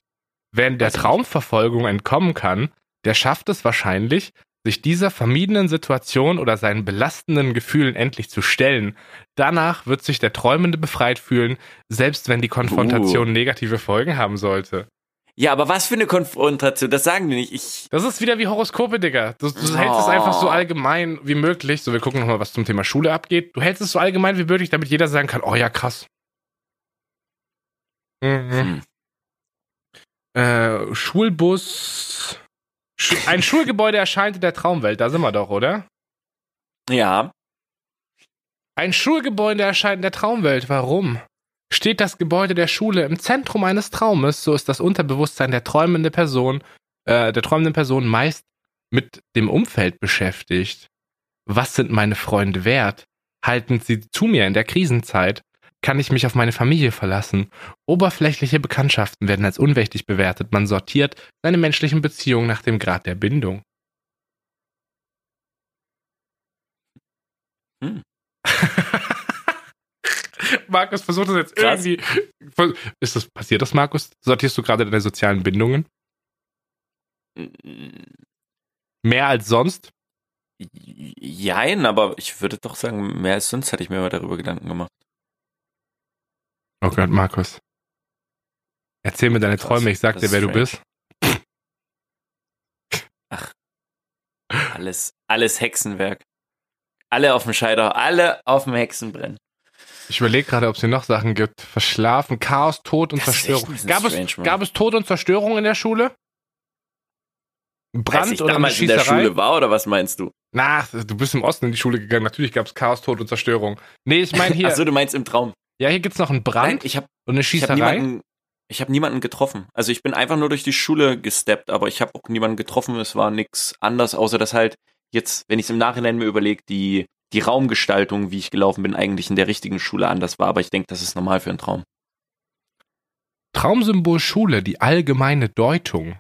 wer in der. Traumverfolgung entkommen kann, der schafft es wahrscheinlich, sich dieser vermiedenen Situation oder seinen belastenden Gefühlen endlich zu stellen. Danach wird sich der Träumende befreit fühlen, selbst wenn die Konfrontation negative Folgen haben sollte. Ja, aber was für eine Konfrontation? Das sagen die nicht. Ich. Das ist wieder wie Horoskope, Digga. Du, du hältst es Oh. einfach so allgemein wie möglich. So, wir gucken nochmal, was zum Thema Schule abgeht. Du hältst es so allgemein wie möglich, damit jeder sagen kann, oh ja, krass. Mhm. Hm. Äh, Schulbus. Ein Schulgebäude erscheint in der Traumwelt. Da sind wir doch, oder? Ja. Ein Schulgebäude erscheint in der Traumwelt. Warum? Steht das Gebäude der Schule im Zentrum eines Traumes, so ist das Unterbewusstsein der träumenden Person, äh, der träumenden Person meist mit dem Umfeld beschäftigt. Was sind meine Freunde wert? Halten sie zu mir in der Krisenzeit? Kann ich mich auf meine Familie verlassen? Oberflächliche Bekanntschaften werden als unwichtig bewertet. Man sortiert seine menschlichen Beziehungen nach dem Grad der Bindung. Hm. <laughs> Markus versucht das jetzt Krass. irgendwie. Ist das passiert das, Markus? Sortierst du gerade deine sozialen Bindungen? Mehr als sonst? Jein, aber ich würde doch sagen, mehr als sonst hatte ich mir mal darüber Gedanken gemacht. Oh Gott, Markus. Erzähl mir deine Träume, ich sag dir, wer du strange. bist. Alles, alles Hexenwerk. Alle auf dem Scheider, alle auf dem Hexenbrennen. Ich überlege gerade, ob es hier noch Sachen gibt. Verschlafen, Chaos, Tod und Das Zerstörung. Gab es, Mann. gab es Tod und Zerstörung in der Schule? Als Brand ich oder damals in der? Schule war, oder was meinst du? Na, du bist im Osten in die Schule gegangen. Natürlich gab es Chaos, Tod und Zerstörung. Nee, ich meine <laughs> hier. Achso, du meinst im Traum. Ja, hier gibt's noch einen Brand Nein, ich habe und eine ich hab Schießerei. niemanden, ich hab niemanden getroffen. Also ich bin einfach nur durch die Schule gesteppt, aber ich habe auch niemanden getroffen. Es war nichts anders, außer dass halt jetzt, wenn ich es im Nachhinein mir überlege, die, die Raumgestaltung, wie ich gelaufen bin, eigentlich in der richtigen Schule anders war. Aber ich denke, das ist normal für einen Traum. Traumsymbol Schule, die allgemeine Deutung.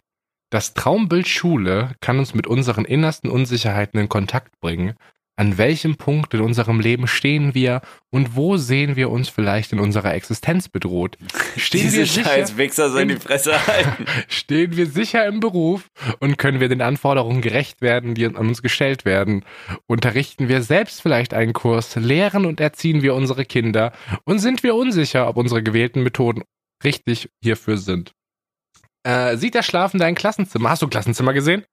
Das Traumbild Schule kann uns mit unseren innersten Unsicherheiten in Kontakt bringen. An welchem Punkt in unserem Leben stehen wir und wo sehen wir uns vielleicht in unserer Existenz bedroht? Stehen Diese wir sicher, scheiß Wichser sollen die Fresse halten. <laughs> stehen wir sicher im Beruf und können wir den Anforderungen gerecht werden, die an uns gestellt werden? Unterrichten wir selbst vielleicht einen Kurs, lehren und erziehen wir unsere Kinder und sind wir unsicher, ob unsere gewählten Methoden richtig hierfür sind? Äh, sieht der Schlafende ein Klassenzimmer? Hast du ein Klassenzimmer gesehen?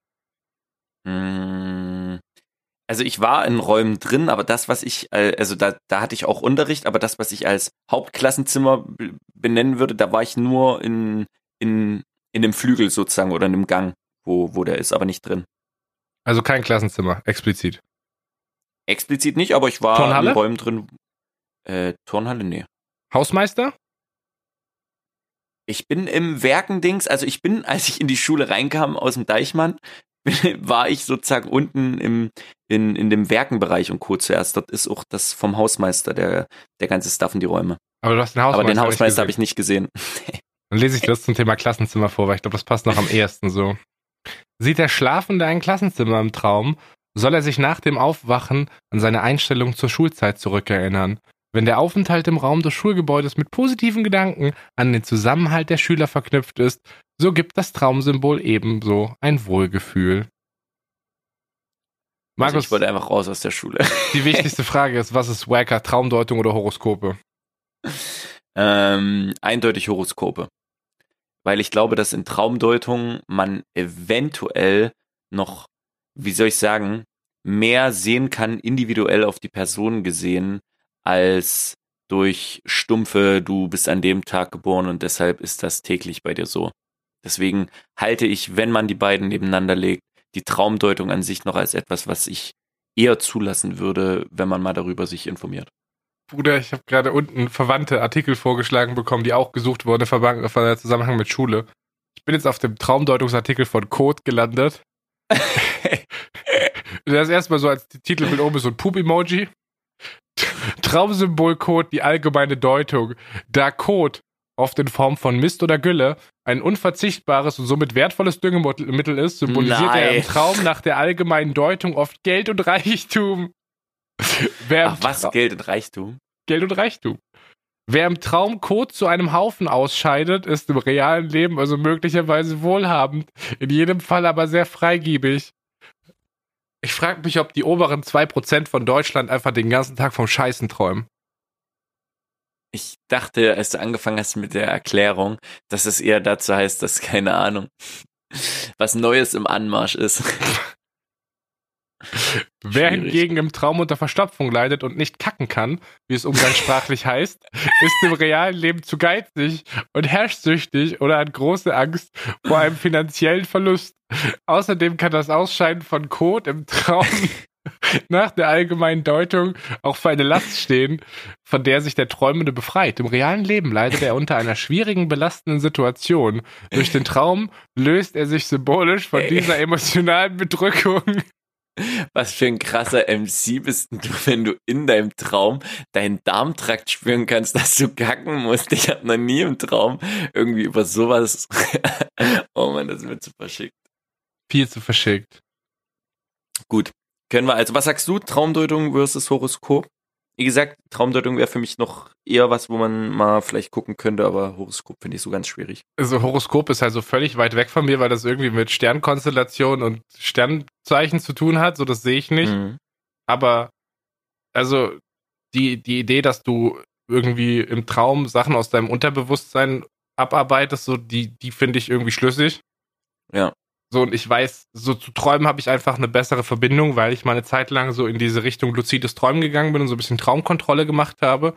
Mm, Also ich war in Räumen drin, aber das, was ich, äh, also da, da hatte ich auch Unterricht, aber das, was ich als Hauptklassenzimmer benennen würde, da war ich nur in, in, in dem Flügel sozusagen oder in dem Gang, wo, wo der ist, aber nicht drin. Also kein Klassenzimmer, explizit. Explizit nicht, aber ich war Turnhalle? in Räumen drin. Äh, Turnhalle, nee. Hausmeister? Ich bin im Werkendings, also ich bin, <laughs> als ich in die Schule reinkam aus dem Deichmann, <laughs> war ich sozusagen unten im, in, in dem Werkenbereich und Co. zuerst. Dort ist auch das vom Hausmeister, der, der ganze Stuff in die Räume. Aber du hast den Hausmeister. Aber den Hausmeister habe ich nicht gesehen. <laughs> Dann lese ich das zum Thema Klassenzimmer vor, weil ich glaube, das passt noch am ehesten so. Sieht der Schlafende ein Klassenzimmer im Traum, soll er sich nach dem Aufwachen an seine Einstellung zur Schulzeit zurückerinnern. Wenn der Aufenthalt im Raum des Schulgebäudes mit positiven Gedanken an den Zusammenhalt der Schüler verknüpft ist, so gibt das Traumsymbol ebenso ein Wohlgefühl. Markus, also ich wollte einfach raus aus der Schule. <laughs> Die wichtigste Frage ist, was ist Wacker, Traumdeutung oder Horoskope? Ähm, eindeutig Horoskope. Weil ich glaube, dass in Traumdeutung man eventuell noch, wie soll ich sagen, mehr sehen kann, individuell auf die Person gesehen, als durch stumpfe, du bist an dem Tag geboren und deshalb ist das täglich bei dir so. Deswegen halte ich, wenn man die beiden nebeneinander legt, die Traumdeutung an sich noch als etwas, was ich eher zulassen würde, wenn man mal darüber sich informiert. Bruder, ich habe gerade unten verwandte Artikel vorgeschlagen bekommen, die auch gesucht wurden im Zusammenhang mit Schule. Ich bin jetzt auf dem Traumdeutungsartikel von Code gelandet. <laughs> das ist erstmal so als Titelbild oben so ein Poop-Emoji. Traumsymbolcode, die allgemeine Deutung. Da Code oft in Form von Mist oder Gülle ein unverzichtbares und somit wertvolles Düngemittel ist, symbolisiert Nein. er im Traum nach der allgemeinen Deutung oft Geld und Reichtum. <laughs> Wer Ach, was? Geld und Reichtum? Geld und Reichtum. Wer im Traum Kot zu einem Haufen ausscheidet, ist im realen Leben also möglicherweise wohlhabend, in jedem Fall aber sehr freigiebig. Ich frage mich, ob die oberen 2% von Deutschland einfach den ganzen Tag vom Scheißen träumen. Ich dachte, als du angefangen hast mit der Erklärung, dass es eher dazu heißt, dass keine Ahnung, was Neues im Anmarsch ist. <laughs> Wer hingegen im Traum unter Verstopfung leidet und nicht kacken kann, wie es umgangssprachlich <laughs> heißt, ist im realen Leben zu geizig und herrschsüchtig oder hat große Angst vor einem finanziellen Verlust. Außerdem kann das Ausscheiden von Kot im Traum <laughs> nach der allgemeinen Deutung auch für eine Last stehen, von der sich der Träumende befreit. Im realen Leben leidet er unter einer schwierigen, belastenden Situation. Durch den Traum löst er sich symbolisch von dieser emotionalen Bedrückung. Was für ein krasser MC bist du, wenn du in deinem Traum deinen Darmtrakt spüren kannst, dass du kacken musst. Ich habe noch nie im Traum irgendwie über sowas. <laughs> oh man, das ist mir zu verschickt. Viel zu verschickt. Gut, können wir, also was sagst du, Traumdeutung versus Horoskop? Wie gesagt, Traumdeutung wäre für mich noch eher was, wo man mal vielleicht gucken könnte, aber Horoskop finde ich so ganz schwierig. Also Horoskop ist halt so völlig weit weg von mir, weil das irgendwie mit Sternkonstellation und Sternzeichen zu tun hat, so das sehe ich nicht. Mhm. Aber also die, die Idee, dass du irgendwie im Traum Sachen aus deinem Unterbewusstsein abarbeitest, so die, die finde ich irgendwie schlüssig. Ja. So, und ich weiß, so zu träumen habe ich einfach eine bessere Verbindung, weil ich mal eine Zeit lang so in diese Richtung luzides Träumen gegangen bin und so ein bisschen Traumkontrolle gemacht habe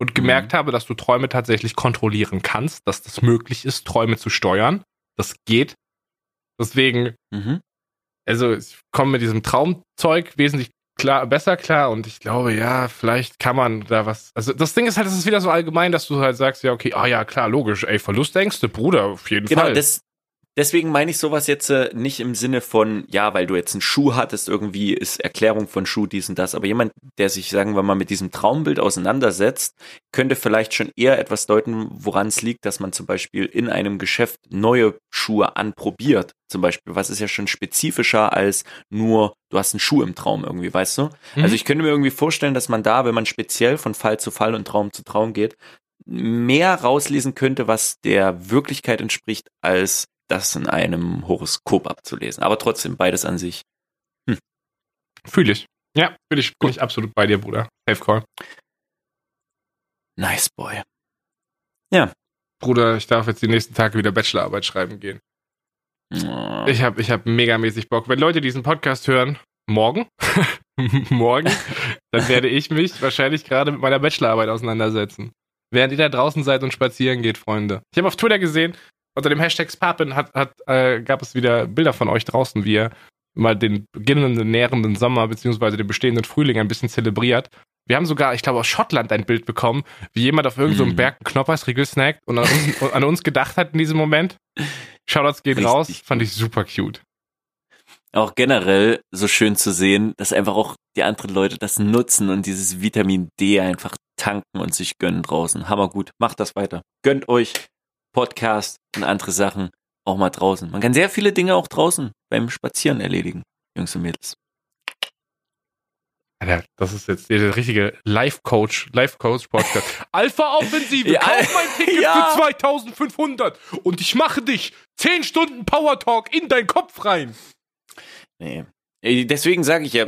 und gemerkt mhm. habe, dass du Träume tatsächlich kontrollieren kannst, dass das möglich ist, Träume zu steuern. Das geht. Deswegen, mhm. also ich komme mit diesem Traumzeug wesentlich klar, besser klar und ich glaube, ja, vielleicht kann man da was. Also das Ding ist halt, es ist wieder so allgemein, dass du halt sagst, ja, okay, ah ja, klar, logisch, ey, Verlustängste, Bruder, auf jeden genau, Fall. Genau, das, Deswegen meine ich sowas jetzt äh, nicht im Sinne von, ja, weil du jetzt einen Schuh hattest, irgendwie ist Erklärung von Schuh dies und das. Aber jemand, der sich, sagen wir mal, mit diesem Traumbild auseinandersetzt, könnte vielleicht schon eher etwas deuten, woran es liegt, dass man zum Beispiel in einem Geschäft neue Schuhe anprobiert. Zum Beispiel, was ist ja schon spezifischer als nur, du hast einen Schuh im Traum irgendwie, weißt du? Mhm. Also ich könnte mir irgendwie vorstellen, dass man da, wenn man speziell von Fall zu Fall und Traum zu Traum geht, mehr rauslesen könnte, was der Wirklichkeit entspricht, als das in einem Horoskop abzulesen. Aber trotzdem, beides an sich. Hm. Fühle ich. Ja, fühle ich, bin ich absolut bei dir, Bruder. Safe Call. Nice boy. Ja. Bruder, ich darf jetzt die nächsten Tage wieder Bachelorarbeit schreiben gehen. Oh. Ich habe ich hab megamäßig Bock. Wenn Leute diesen Podcast hören, morgen, <laughs> morgen, <laughs> dann werde ich mich wahrscheinlich gerade mit meiner Bachelorarbeit auseinandersetzen. Während ihr da draußen seid und spazieren geht, Freunde. Ich habe auf Twitter gesehen, unter dem Hashtag Sparpin hat, hat, äh, gab es wieder Bilder von euch draußen, wie ihr mal den beginnenden, nährenden Sommer beziehungsweise den bestehenden Frühling ein bisschen zelebriert. Wir haben sogar, ich glaube, aus Schottland ein Bild bekommen, wie jemand auf irgendeinem so Mm. Berg einen Knoppersriegel snackt und an uns, <laughs> an uns gedacht hat in diesem Moment. Shoutouts geht Richtig raus, fand ich super cute. Auch generell so schön zu sehen, dass einfach auch die anderen Leute das nutzen und dieses Vitamin D einfach tanken und sich gönnen draußen. Hammergut. Macht das weiter. Gönnt euch Podcast und andere Sachen auch mal draußen. Man kann sehr viele Dinge auch draußen beim Spazieren erledigen, Jungs und Mädels. Alter, das ist jetzt der richtige Life-Coach, Life-Coach-Podcast. <laughs> Alpha-Offensive, Ja, kauf mein Ticket ja. für 2500 und ich mache dich 10 Stunden Power Talk in deinen Kopf rein. Nee. Deswegen sage ich ja,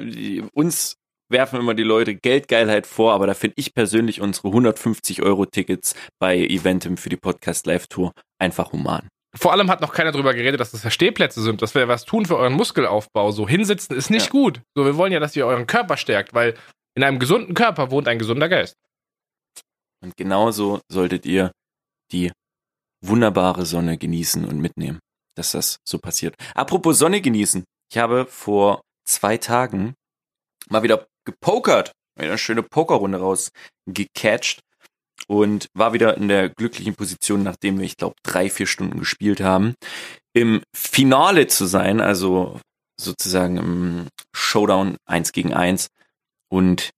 uns werfen immer die Leute Geldgeilheit vor, aber da finde ich persönlich unsere 150 Euro Tickets bei Eventim für die Podcast Live Tour einfach human. Vor allem hat noch keiner drüber geredet, dass das ja Stehplätze sind, dass wir was tun für euren Muskelaufbau. So hinsitzen ist nicht Ja. gut. So, wir wollen ja, dass ihr euren Körper stärkt, weil in einem gesunden Körper wohnt ein gesunder Geist. Und genauso solltet ihr die wunderbare Sonne genießen und mitnehmen, dass das so passiert. Apropos Sonne genießen. Ich habe vor zwei Tagen mal wieder gepokert, eine schöne Pokerrunde rausgecatcht und war wieder in der glücklichen Position, nachdem wir, ich glaube, drei, vier Stunden gespielt haben, im Finale zu sein, also sozusagen im Showdown eins gegen eins. Und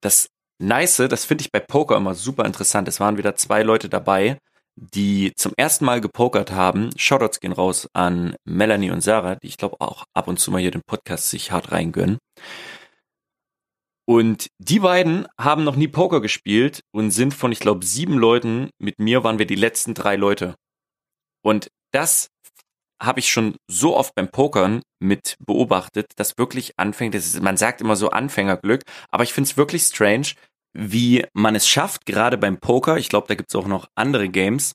das Nice, das finde ich bei Poker immer super interessant. Es waren wieder zwei Leute dabei, die zum ersten Mal gepokert haben. Shoutouts gehen raus an Melanie und Sarah, die ich glaube auch ab und zu mal hier den Podcast sich hart reingönnen. Und die beiden haben noch nie Poker gespielt und sind von, ich glaube, sieben Leuten, mit mir waren wir die letzten drei Leute. Und das habe ich schon so oft beim Pokern mit beobachtet, dass wirklich anfängt, das ist, man sagt immer so Anfängerglück, aber ich finde es wirklich strange, wie man es schafft, gerade beim Poker, ich glaube, da gibt es auch noch andere Games,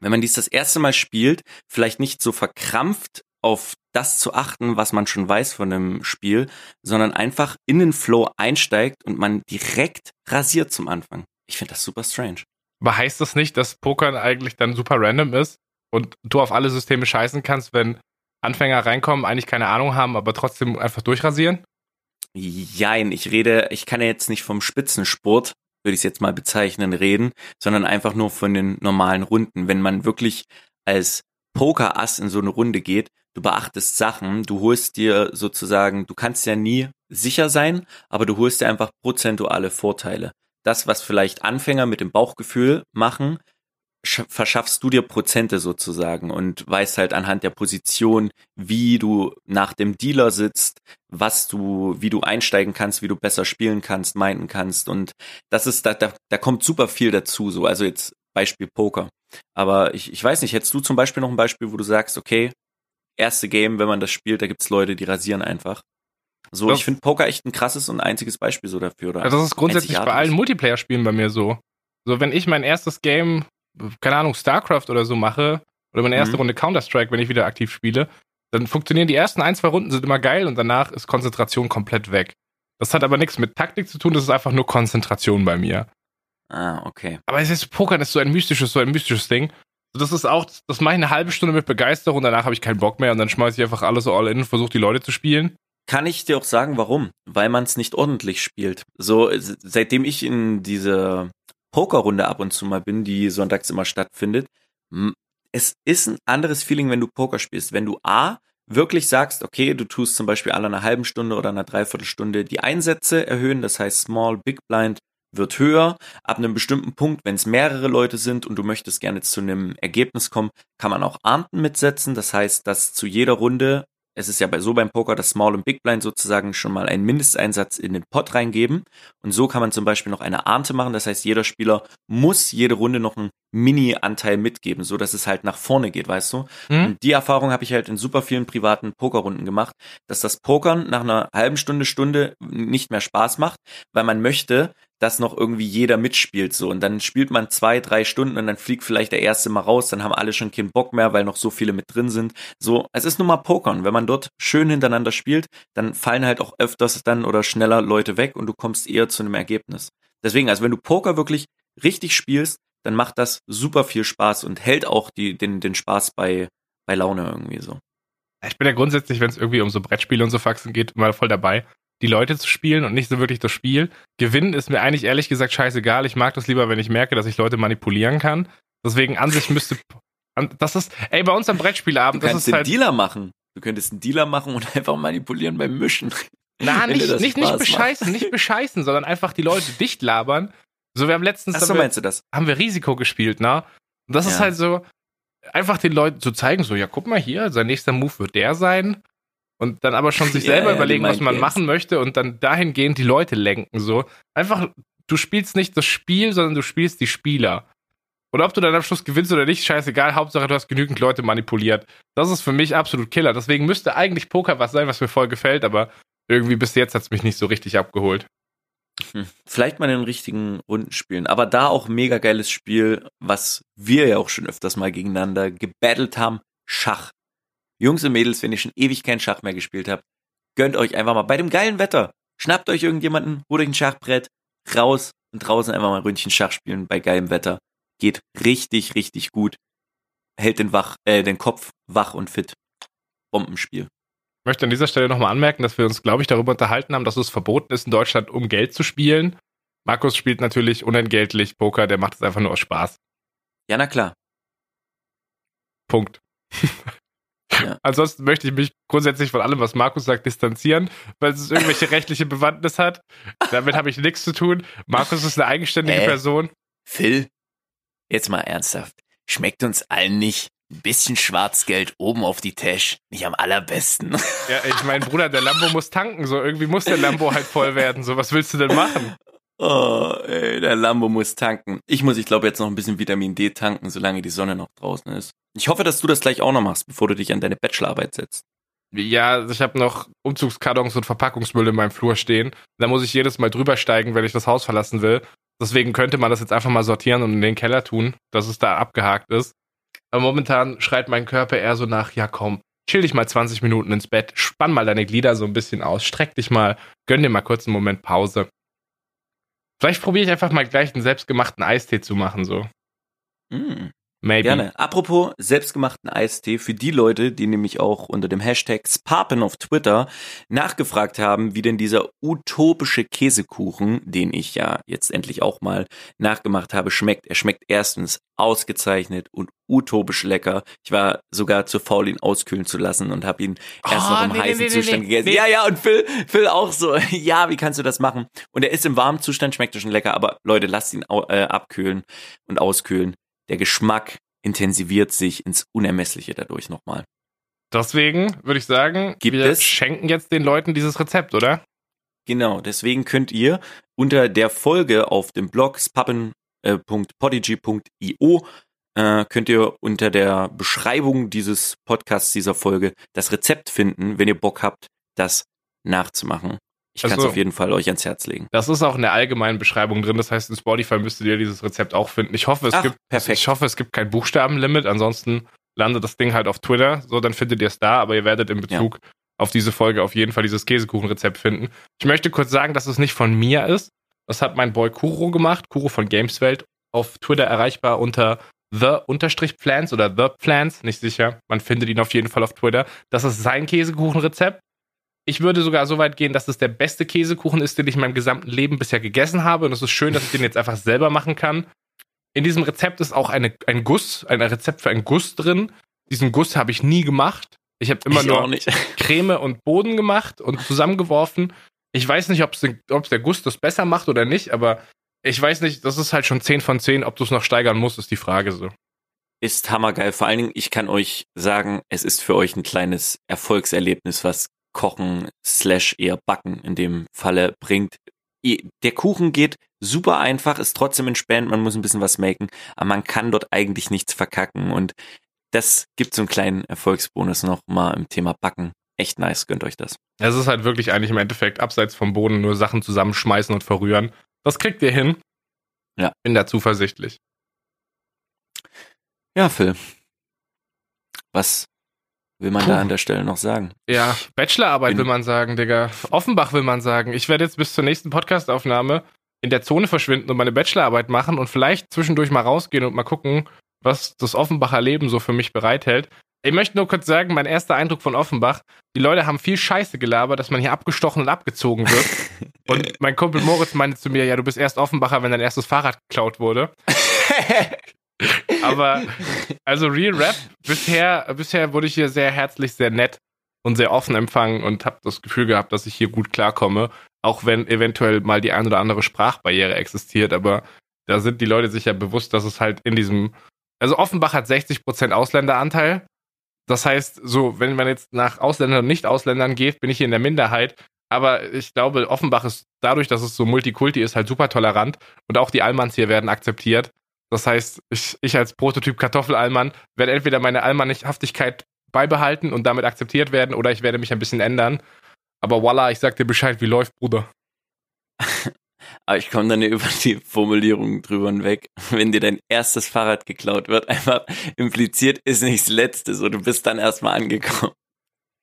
wenn man dies das erste Mal spielt, vielleicht nicht so verkrampft auf das zu achten, was man schon weiß von dem Spiel, sondern einfach in den Flow einsteigt und man direkt rasiert zum Anfang. Ich finde das super strange. Aber heißt das nicht, dass Pokern eigentlich dann super random ist und du auf alle Systeme scheißen kannst, wenn Anfänger reinkommen, eigentlich keine Ahnung haben, aber trotzdem einfach durchrasieren? Jein, ich rede, ich kann ja jetzt nicht vom Spitzensport, würde ich es jetzt mal bezeichnen, reden, sondern einfach nur von den normalen Runden. Wenn man wirklich als Pokerass in so eine Runde geht, du beachtest Sachen, du holst dir sozusagen, du kannst ja nie sicher sein, aber du holst dir einfach prozentuale Vorteile. Das, was vielleicht Anfänger mit dem Bauchgefühl machen, sch- verschaffst du dir Prozente sozusagen und weißt halt anhand der Position, wie du nach dem Dealer sitzt, was du, wie du einsteigen kannst, wie du besser spielen kannst, meinten kannst und das ist, da, da, da kommt super viel dazu, so, also jetzt Beispiel Poker. Aber ich, ich weiß nicht, hättest du zum Beispiel noch ein Beispiel, wo du sagst, okay, erste Game, wenn man das spielt, da gibt's Leute, die rasieren einfach. So, Das- ich finde Poker echt ein krasses und einziges Beispiel so dafür. Oder Also das ist grundsätzlich bei allen Multiplayer-Spielen bei mir so. So, wenn ich mein erstes Game, keine Ahnung, StarCraft oder so mache, oder meine erste Mhm. Runde Counter-Strike, wenn ich wieder aktiv spiele, dann funktionieren die ersten ein, zwei Runden, sind immer geil und danach ist Konzentration komplett weg. Das hat aber nichts mit Taktik zu tun, das ist einfach nur Konzentration bei mir. Ah, okay. Aber es ist Pokern ist so ein mystisches, so ein mystisches Ding. Das ist auch, das mache ich eine halbe Stunde mit Begeisterung, danach habe ich keinen Bock mehr und dann schmeiße ich einfach alles so all in und versuche die Leute zu spielen. Kann ich dir auch sagen, warum? Weil man es nicht ordentlich spielt. So, seitdem ich in diese Pokerrunde ab und zu mal bin, die sonntags immer stattfindet, es ist ein anderes Feeling, wenn du Poker spielst. Wenn du A, wirklich sagst, okay, du tust zum Beispiel alle einer halben Stunde oder einer Dreiviertelstunde die Einsätze erhöhen, das heißt Small, Big Blind wird höher. Ab einem bestimmten Punkt, wenn es mehrere Leute sind und du möchtest gerne zu einem Ergebnis kommen, kann man auch Ahnten mitsetzen. Das heißt, dass zu jeder Runde es ist ja bei, so beim Poker, dass Small und Big Blind sozusagen schon mal einen Mindesteinsatz in den Pot reingeben. Und so kann man zum Beispiel noch eine Ahnte machen. Das heißt, jeder Spieler muss jede Runde noch einen Mini-Anteil mitgeben, so dass es halt nach vorne geht, weißt du? Hm? Und die Erfahrung habe ich halt in super vielen privaten Pokerrunden gemacht, dass das Pokern nach einer halben Stunde, Stunde nicht mehr Spaß macht, weil man möchte, dass noch irgendwie jeder mitspielt so und dann spielt man zwei, drei Stunden und dann fliegt vielleicht der erste mal raus, dann haben alle schon keinen Bock mehr, weil noch so viele mit drin sind. So, es ist nun mal Pokern. Wenn man dort schön hintereinander spielt, dann fallen halt auch öfters dann oder schneller Leute weg und du kommst eher zu einem Ergebnis. Deswegen, also wenn du Poker wirklich richtig spielst, dann macht das super viel Spaß und hält auch die, den, den Spaß bei, bei Laune irgendwie so. Ich bin ja grundsätzlich, wenn es irgendwie um so Brettspiele und so Faxen geht, mal voll dabei. Die Leute zu spielen und nicht so wirklich das Spiel. Gewinnen ist mir eigentlich ehrlich gesagt scheißegal. Ich mag das lieber, wenn ich merke, dass ich Leute manipulieren kann. Deswegen an sich müsste. <laughs> Das ist, ey, bei uns am Brettspielabend, Du das kannst ist den halt. Dealer machen. Du könntest einen Dealer machen und <laughs> einfach manipulieren beim Mischen. Na, nicht, das nicht, nicht bescheißen, nicht bescheißen, sondern einfach die Leute dicht labern. So, wir haben letztens Achso, meinst du das? haben wir Risiko gespielt, ne? Und das ist Ja. halt so, einfach den Leuten zu zeigen, so, ja, guck mal hier, sein nächster Move wird der sein. Und dann aber schon <laughs> sich selber die überlegen, was man Mindgames. machen möchte und dann dahingehend die Leute lenken, so. Einfach, du spielst nicht das Spiel, sondern du spielst die Spieler. Und ob du dann am Schluss gewinnst oder nicht, scheißegal, Hauptsache du hast genügend Leute manipuliert. Das ist für mich absolut Killer. Deswegen müsste eigentlich Poker was sein, was mir voll gefällt, aber irgendwie bis jetzt hat es mich nicht so richtig abgeholt. Hm. Vielleicht mal in den richtigen Runden spielen. Aber da auch mega geiles Spiel, was wir ja auch schon öfters mal gegeneinander gebattelt haben. Schach. Jungs und Mädels, wenn ihr schon ewig kein Schach mehr gespielt habt, gönnt euch einfach mal bei dem geilen Wetter. Schnappt euch irgendjemanden, holt euch ein Schachbrett, raus und draußen einfach mal ein Ründchen Schach spielen bei geilem Wetter. Geht richtig, richtig gut. Hält den, wach, äh, den Kopf wach und fit. Bombenspiel. Ich möchte an dieser Stelle nochmal anmerken, dass wir uns, glaube ich, darüber unterhalten haben, dass es verboten ist, in Deutschland um Geld zu spielen. Markus spielt natürlich unentgeltlich Poker, der macht es einfach nur aus Spaß. Ja, na klar. Punkt. <laughs> Ja. Ansonsten möchte ich mich grundsätzlich von allem, was Markus sagt, distanzieren, weil es irgendwelche <laughs> rechtliche Bewandtnis hat. Damit habe ich nichts zu tun. Markus ist eine eigenständige Äh? Person. Phil, jetzt mal ernsthaft. Schmeckt uns allen nicht ein bisschen Schwarzgeld oben auf die Tasche nicht am allerbesten? Ja, ich mein Bruder, der Lambo muss tanken, so irgendwie muss der Lambo halt voll werden. So, was willst du denn machen? Oh, ey, der Lambo muss tanken. Ich muss, ich glaube, jetzt noch ein bisschen Vitamin D tanken, solange die Sonne noch draußen ist. Ich hoffe, dass du das gleich auch noch machst, bevor du dich an deine Bachelorarbeit setzt. Ja, ich habe noch Umzugskartons und Verpackungsmüll in meinem Flur stehen. Da muss ich jedes Mal drüber steigen, wenn ich das Haus verlassen will. Deswegen könnte man das jetzt einfach mal sortieren und in den Keller tun, dass es da abgehakt ist. Aber momentan schreit mein Körper eher so nach, ja komm, chill dich mal 20 Minuten ins Bett, spann mal deine Glieder so ein bisschen aus, streck dich mal, gönn dir mal kurz einen Moment Pause. Vielleicht probiere ich einfach mal gleich einen selbstgemachten Eistee zu machen, so. Mm. Maybe. Gerne. Apropos selbstgemachten Eistee, für die Leute, die nämlich auch unter dem Hashtag Sparpen auf Twitter nachgefragt haben, wie denn dieser utopische Käsekuchen, den ich ja jetzt endlich auch mal nachgemacht habe, schmeckt. Er schmeckt erstens ausgezeichnet und utopisch lecker. Ich war sogar zu faul, ihn auskühlen zu lassen und habe ihn erst Oh, noch im nee, heißen nee, Zustand nee, gegessen. Ja, ja, und Phil, Phil auch so. <laughs> Ja, wie kannst du das machen? Und er ist im warmen Zustand, schmeckt schon lecker, aber Leute, lasst ihn äh, abkühlen und auskühlen. Der Geschmack intensiviert sich ins Unermessliche dadurch nochmal. Deswegen würde ich sagen, Gibt wir es- schenken jetzt den Leuten dieses Rezept, oder? Genau, deswegen könnt ihr unter der Folge auf dem Blog spappen.podigy.io äh, könnt ihr unter der Beschreibung dieses Podcasts, dieser Folge, das Rezept finden, wenn ihr Bock habt, das nachzumachen. Ich kann es Also- auf jeden Fall euch ans Herz legen. Das ist auch in der allgemeinen Beschreibung drin. Das heißt, in Spotify müsstet ihr dieses Rezept auch finden. Ich hoffe, es Ach, gibt, perfekt. ich hoffe, es gibt kein Buchstabenlimit. Ansonsten landet das Ding halt auf Twitter. So, dann findet ihr es da. Aber ihr werdet in Bezug auf diese Folge auf jeden Fall dieses Käsekuchenrezept finden. Ich möchte kurz sagen, dass es nicht von mir ist. Das hat mein Boy Kuro gemacht. Kuro von Gameswelt. Auf Twitter erreichbar unter the-plants oder the plants. Nicht sicher. Man findet ihn auf jeden Fall auf Twitter. Das ist sein Käsekuchenrezept. Ich würde sogar so weit gehen, dass es der beste Käsekuchen ist, den ich in meinem gesamten Leben bisher gegessen habe. Und es ist schön, dass ich den jetzt einfach selber machen kann. In diesem Rezept ist auch eine, ein Guss, ein Rezept für einen Guss drin. Diesen Guss habe ich nie gemacht. Ich habe immer ich nur. <laughs> Creme und Boden gemacht und zusammengeworfen. Ich weiß nicht, ob es der Guss das besser macht oder nicht, aber ich weiß nicht, das ist halt schon 10 von 10. Ob du es noch steigern musst, ist die Frage so. Ist hammergeil. Vor allen Dingen, ich kann euch sagen, es ist für euch ein kleines Erfolgserlebnis, was Kochen slash eher Backen in dem Falle bringt. Der Kuchen geht super einfach, ist trotzdem entspannt, man muss ein bisschen was maken, aber man kann dort eigentlich nichts verkacken und das gibt so einen kleinen Erfolgsbonus noch mal im Thema Backen. Echt nice, gönnt euch das. Es ist halt wirklich eigentlich im Endeffekt abseits vom Boden nur Sachen zusammenschmeißen und verrühren. Das kriegt ihr hin. Ja. Bin da zuversichtlich. Ja, Phil. Was will man Puh. da an der Stelle noch sagen? Ja, Bachelorarbeit bin- will man sagen, Digga. Offenbach will man sagen. Ich werde jetzt bis zur nächsten Podcastaufnahme in der Zone verschwinden und meine Bachelorarbeit machen und vielleicht zwischendurch mal rausgehen und mal gucken, was das Offenbacher Leben so für mich bereithält. Ich möchte nur kurz sagen, mein erster Eindruck von Offenbach, die Leute haben viel Scheiße gelabert, dass man hier abgestochen und abgezogen wird. <laughs> und mein Kumpel Moritz meinte zu mir, ja, du bist erst Offenbacher, wenn dein erstes Fahrrad geklaut wurde. <laughs> Aber, also Real Rap, bisher, bisher wurde ich hier sehr herzlich, sehr nett und sehr offen empfangen und habe das Gefühl gehabt, dass ich hier gut klarkomme, auch wenn eventuell mal die ein oder andere Sprachbarriere existiert, aber da sind die Leute sich ja bewusst, dass es halt in diesem, also Offenbach hat 60% Ausländeranteil das heißt, so, wenn man jetzt nach Ausländern und Nicht-Ausländern geht, bin ich hier in der Minderheit. Aber ich glaube, Offenbach ist dadurch, dass es so Multikulti ist, halt super tolerant und auch die Allmanns hier werden akzeptiert. Das heißt, ich, ich als Prototyp Kartoffelallmann werde entweder meine Allmannhaftigkeit beibehalten und damit akzeptiert werden oder ich werde mich ein bisschen ändern. Aber voila, ich sag dir Bescheid, wie läuft, Bruder. <laughs> Aber ich komme dann über die Formulierung drüber hinweg. Wenn dir dein erstes Fahrrad geklaut wird, einfach impliziert ist nicht das letzte, so du bist dann erstmal angekommen.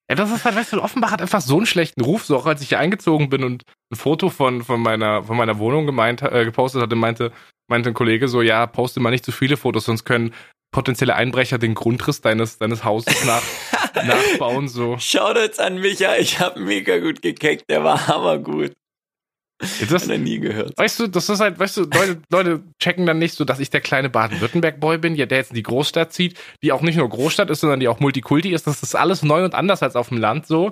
Ja, das ist halt, weißt du, Offenbach hat einfach so einen schlechten Ruf, so auch als ich hier eingezogen bin und ein Foto von, von, meiner, von meiner Wohnung gemeint, äh, gepostet hatte, meinte, meinte ein Kollege so, ja, poste mal nicht zu viele Fotos, sonst können potenzielle Einbrecher den Grundriss deines, deines Hauses nach, <laughs> nachbauen, so. Schaut jetzt an Micha, ich hab mega gut gekeckt, der war hammergut. Das hat er nie gehört. Weißt du, das ist halt, weißt du, Leute, Leute checken dann nicht so, dass ich der kleine Baden-Württemberg-Boy bin, der jetzt in die Großstadt zieht, die auch nicht nur Großstadt ist, sondern die auch Multikulti ist. Das ist alles neu und anders als auf dem Land so.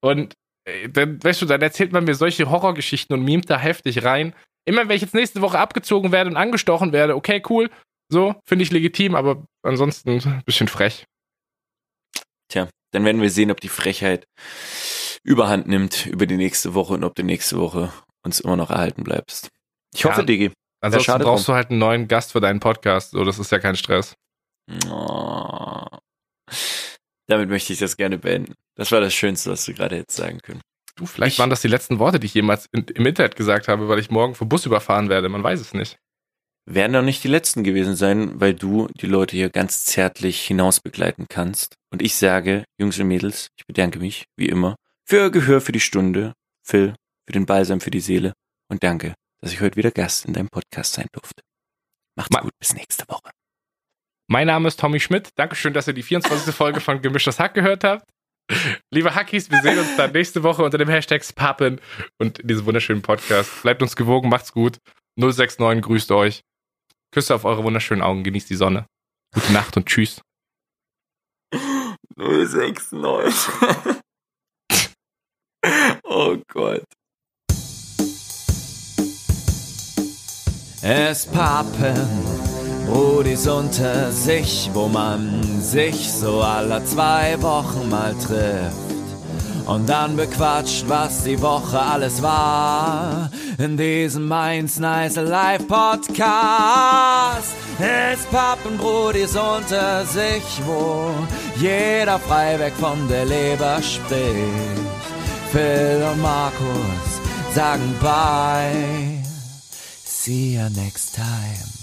Und äh, dann, weißt du, dann erzählt man mir solche Horrorgeschichten und mimt da heftig rein. Immer wenn ich jetzt nächste Woche abgezogen werde und angestochen werde, okay, cool, so, finde ich legitim, aber ansonsten ein bisschen frech. Tja, dann werden wir sehen, ob die Frechheit überhand nimmt über die nächste Woche und ob die nächste Woche uns immer noch erhalten bleibst. Ich hoffe, ja, Digi. Ansonsten brauchst drum. du halt einen neuen Gast für deinen Podcast. So, das ist ja kein Stress. Oh. Damit möchte ich das gerne beenden. Das war das Schönste, was du gerade jetzt sagen können. Du, vielleicht ich, waren das die letzten Worte, die ich jemals in, im Internet gesagt habe, weil ich morgen vom Bus überfahren werde. Man weiß es nicht. Werden doch nicht die letzten gewesen sein, weil du die Leute hier ganz zärtlich hinaus begleiten kannst. Und ich sage, Jungs und Mädels, ich bedanke mich, wie immer, für Gehör für die Stunde. Phil, für den Balsam für die Seele und danke, dass ich heute wieder Gast in deinem Podcast sein durfte. Macht's Ma gut, bis nächste Woche. Mein Name ist Tommy Schmidt. Dankeschön, dass ihr die 24. Folge von Gemischtes Hack gehört habt. Liebe Hackies, wir sehen uns dann nächste Woche unter dem Hashtag Pappen und in diesem wunderschönen Podcast. Bleibt uns gewogen, macht's gut. 069 grüßt euch. Küsse auf eure wunderschönen Augen, genießt die Sonne. Gute Nacht und tschüss. 069. <laughs> oh Gott. Es pappen Brudis unter sich, wo man sich so alle zwei Wochen mal trifft. Und dann bequatscht, was die Woche alles war. In diesem Mainz Nice Live Podcast. Es pappen Brudis unter sich, wo jeder frei weg von der Leber spricht. Phil und Markus sagen Bye. See you next time.